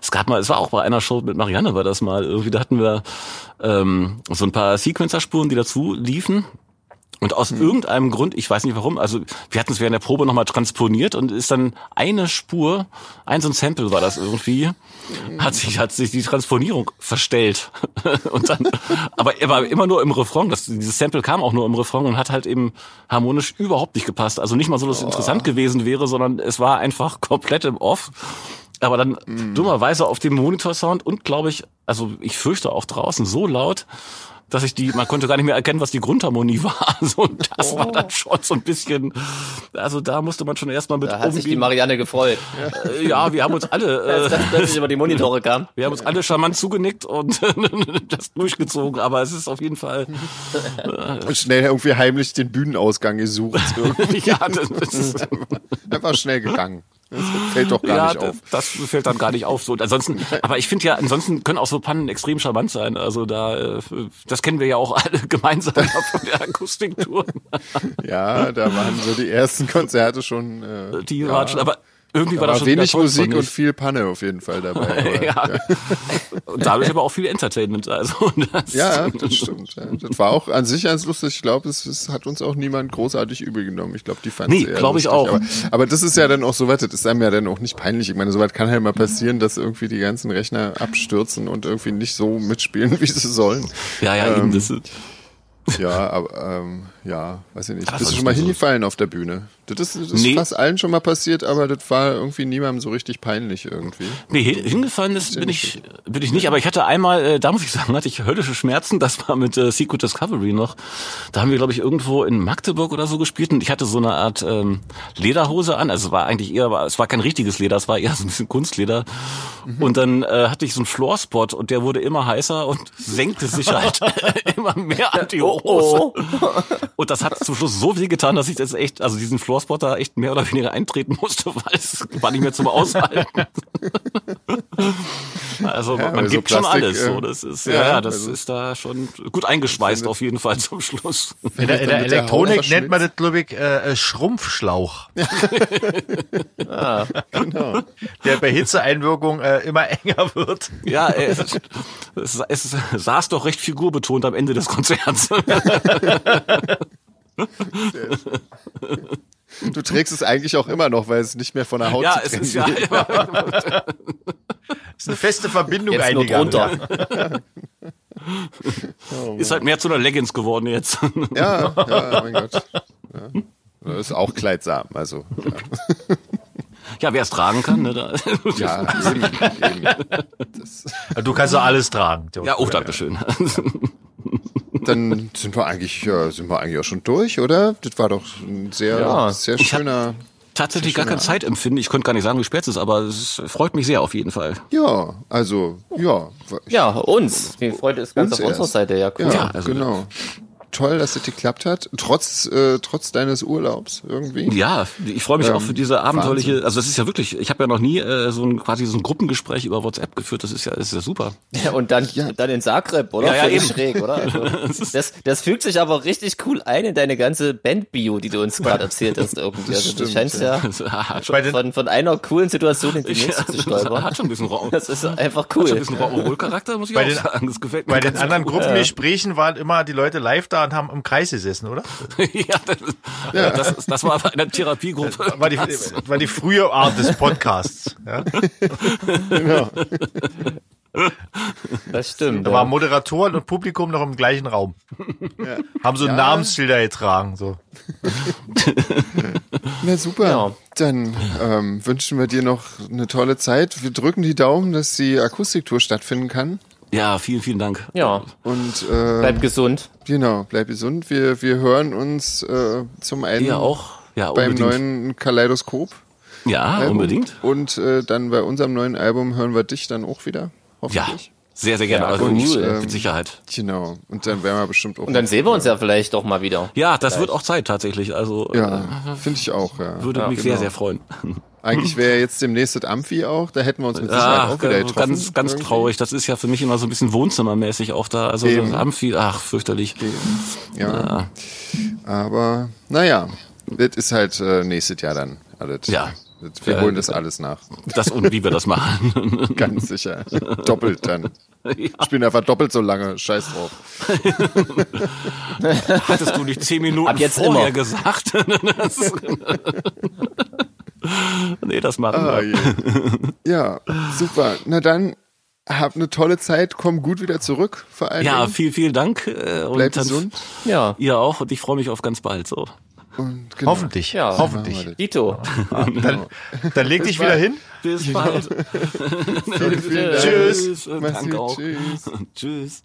es gab mal, es war auch bei einer Show mit Marianne war das mal irgendwie, da hatten wir ähm, so ein paar Sequencer-Spuren, die dazu liefen. Und aus Hm. irgendeinem Grund, ich weiß nicht warum, also wir hatten es während der Probe nochmal transponiert und ist dann eine Spur, ein so ein Sample war das irgendwie, hat sich, hat sich die Transponierung verstellt. und dann, aber er war immer nur im Refrain, das, dieses Sample kam auch nur im Refrain und hat halt eben harmonisch überhaupt nicht gepasst. Also nicht mal so, dass es interessant gewesen wäre, sondern es war einfach komplett im Off. Aber dann dummerweise auf dem Monitorsound und glaube ich, also ich fürchte auch draußen so laut, dass ich die, man konnte gar nicht mehr erkennen, was die Grundharmonie war. So, und das war dann schon so ein bisschen, also da musste man schon erstmal mit Da hat sich die umgehen. Marianne gefreut, Äh, ja, wir haben uns alle, äh, das plötzlich über die Monitore kam. wir haben uns alle charmant zugenickt und das durchgezogen, aber es ist auf jeden Fall, Und schnell irgendwie heimlich den Bühnenausgang gesucht. ja, das, das ist, Einfach schnell gegangen. Das fällt doch gar ja, nicht das, auf. das fällt dann gar nicht auf. So, und ansonsten, aber ich finde ja, ansonsten können auch so Pannen extrem charmant sein. Also da, äh, das kennen wir ja auch alle gemeinsam von der Akustiktour. Ja, da waren so die ersten Konzerte schon. Äh, Die ja, waren schon, aber irgendwie da war das schon wenig Musik und viel Panne auf jeden Fall dabei. Aber, ja. Und dadurch aber auch viel Entertainment. Also das, Ja, das stimmt. Ja. Das war auch an sich ganz lustig. Ich glaube, es, es hat uns auch niemand großartig übel genommen. Ich glaube, die fanden Nee, glaub ich auch. Aber, aber das ist ja dann auch so weit, das ist einem ja dann auch nicht peinlich. Ich meine, so weit kann halt mal passieren, dass irgendwie die ganzen Rechner abstürzen und irgendwie nicht so mitspielen, wie sie sollen. ja, ja, eben, das ist, Ja, aber ähm, ja, weiß ich nicht. Aber Bist du schon mal so. hingefallen auf der Bühne? Das ist, das ist Nee. fast allen schon mal passiert, aber das war irgendwie niemandem so richtig peinlich irgendwie. Nee, hin- hingefallen ist, bin ich, bin ich nicht, aber ich hatte einmal, äh, da muss ich sagen, hatte ich höllische Schmerzen, das war mit äh, Secret Discovery noch. Da haben wir, glaube ich, irgendwo in Magdeburg oder so gespielt und ich hatte so eine Art ähm, Lederhose an, also es war eigentlich eher, es war kein richtiges Leder, es war eher so ein bisschen Kunstleder. Und dann äh, hatte ich so einen Floorspot und der wurde immer heißer und senkte sich halt immer mehr an die Hose. Oh, Und das hat zum Schluss so weh getan, dass ich das echt, also diesen Floorspot da echt mehr oder weniger eintreten musste, weil es war nicht mehr zum Aushalten. also Ja, man so gibt schon Plastik, alles. äh, So, das ist, ja, ja, das also- ist da schon gut eingeschweißt auf jeden Fall zum Schluss. In der, in der Elektronik nennt man das, glaube ich, äh, äh, Schrumpfschlauch. Genau. Der bei Hitzeeinwirkung äh, immer enger wird. Ja, äh, es, es, es saß doch recht figurbetont am Ende des Konzerts. Du trägst es eigentlich auch immer noch, weil es nicht mehr von der Haut ja, zu es trennen ist ja, ist eine feste Verbindung Jetzt nur eingegangen. drunter. ist halt mehr zu einer Leggings geworden jetzt. Ja, ja, mein Gott. Ja. Das ist auch kleidsam, also. Ja, wer es tragen kann, ne, da. Ja, ja eben, eben. Das, Du kannst doch alles tragen. Ja, oh, Dankeschön. Dann sind wir eigentlich, ja, sind wir eigentlich auch schon durch, oder? Das war doch ein sehr, Ja. sehr schöner. Tatsächlich gar kein Zeitempfinden. Ich könnte gar nicht sagen, wie spät es ist, aber es freut mich sehr auf jeden Fall. Ja, also, ja. Ja, uns. Die Freude ist ganz Uns auf unserer erst. Seite, ja, cool. ja, Ja, also- genau. Toll, dass es geklappt hat, trotz, äh, trotz deines Urlaubs irgendwie. Ja, ich freue mich Ähm, auch für diese abenteuerliche, Wahnsinn. also das ist ja wirklich, ich habe ja noch nie äh, so ein quasi so ein Gruppengespräch über WhatsApp geführt, das ist ja, das ist ja super. Ja, und dann, dann in Zagreb, oder? Ja, ja, eben. schräg, oder? Also, das, das fügt sich aber richtig cool ein in deine ganze Band-Bio, die du uns gerade erzählt hast irgendwie. Also, du scheinst ja Das den, von, von einer coolen Situation in die nächste zu das stolpern. hat schon ein bisschen Rock, Das ist einfach hat schon ein cool. bisschen Rock'n'Roll-Charakter, muss ich Bei auch den- sagen. Das gefällt mir bei den anderen gut. Gruppengesprächen waren immer die Leute live da und haben im Kreis gesessen, oder? ja, das, Das, ist- das war bei einer Therapiegruppe. War die, war die frühe Art des Podcasts. Ja? Das stimmt. Da ja. waren Moderatoren und Publikum noch im gleichen Raum. Haben so Namensschilder getragen. So. Na super. Ja. Dann ähm, wünschen wir dir noch eine tolle Zeit. Wir drücken die Daumen, dass die Akustiktour stattfinden kann. Ja, vielen, vielen Dank. Ja, Und äh, bleib gesund. genau, bleib gesund. Wir, wir hören uns äh, zum einen Ihr auch? Ja, beim unbedingt. neuen Kaleidoskop. ja, Album. unbedingt. Und äh, dann bei unserem neuen Album hören wir dich dann auch wieder. Ja, Hoffentlich. sehr, sehr gerne. Ja, also cool. ich, Ähm, mit Sicherheit. Genau. Und dann werden wir bestimmt auch. Und dann sehen wir uns ja vielleicht doch mal wieder. Ja, das wird auch Zeit tatsächlich. Also Ja, äh, finde ich auch, ja. würde mich genau. sehr, sehr freuen. Eigentlich wäre jetzt demnächst das Amphi auch, da hätten wir uns mit Sicherheit Ach, auch wieder getroffen. ganz, ganz irgendwie. traurig. Das ist ja für mich immer so ein bisschen wohnzimmermäßig auch da. Also Eben. das Amphi, ach, fürchterlich. Ja. Aber naja, das ist halt äh, nächstes Jahr dann alles. Ja. Wir Ja, holen das alles nach. Das und wie wir das machen. Ganz sicher. Doppelt dann. Ich bin einfach doppelt so lange. Scheiß drauf. Hattest du nicht zehn Minuten Ab jetzt vorher immer. gesagt? Nee, das machen Ah, wir. je. ja, super. Na dann, hab eine tolle Zeit. Komm gut wieder zurück. Vor allem. Ja, viel, vielen Dank. äh, Und Bleib dann gesund. Ja, Ihr auch und ich freue mich auf ganz bald. So. Und genau. Hoffentlich. Ja. Hoffentlich. Dito. Dann, dann leg dich wieder hin. Bis bald. Vielen, vielen Dank. Tschüss. Mach's Danke auch. Tschüss. Tschüss.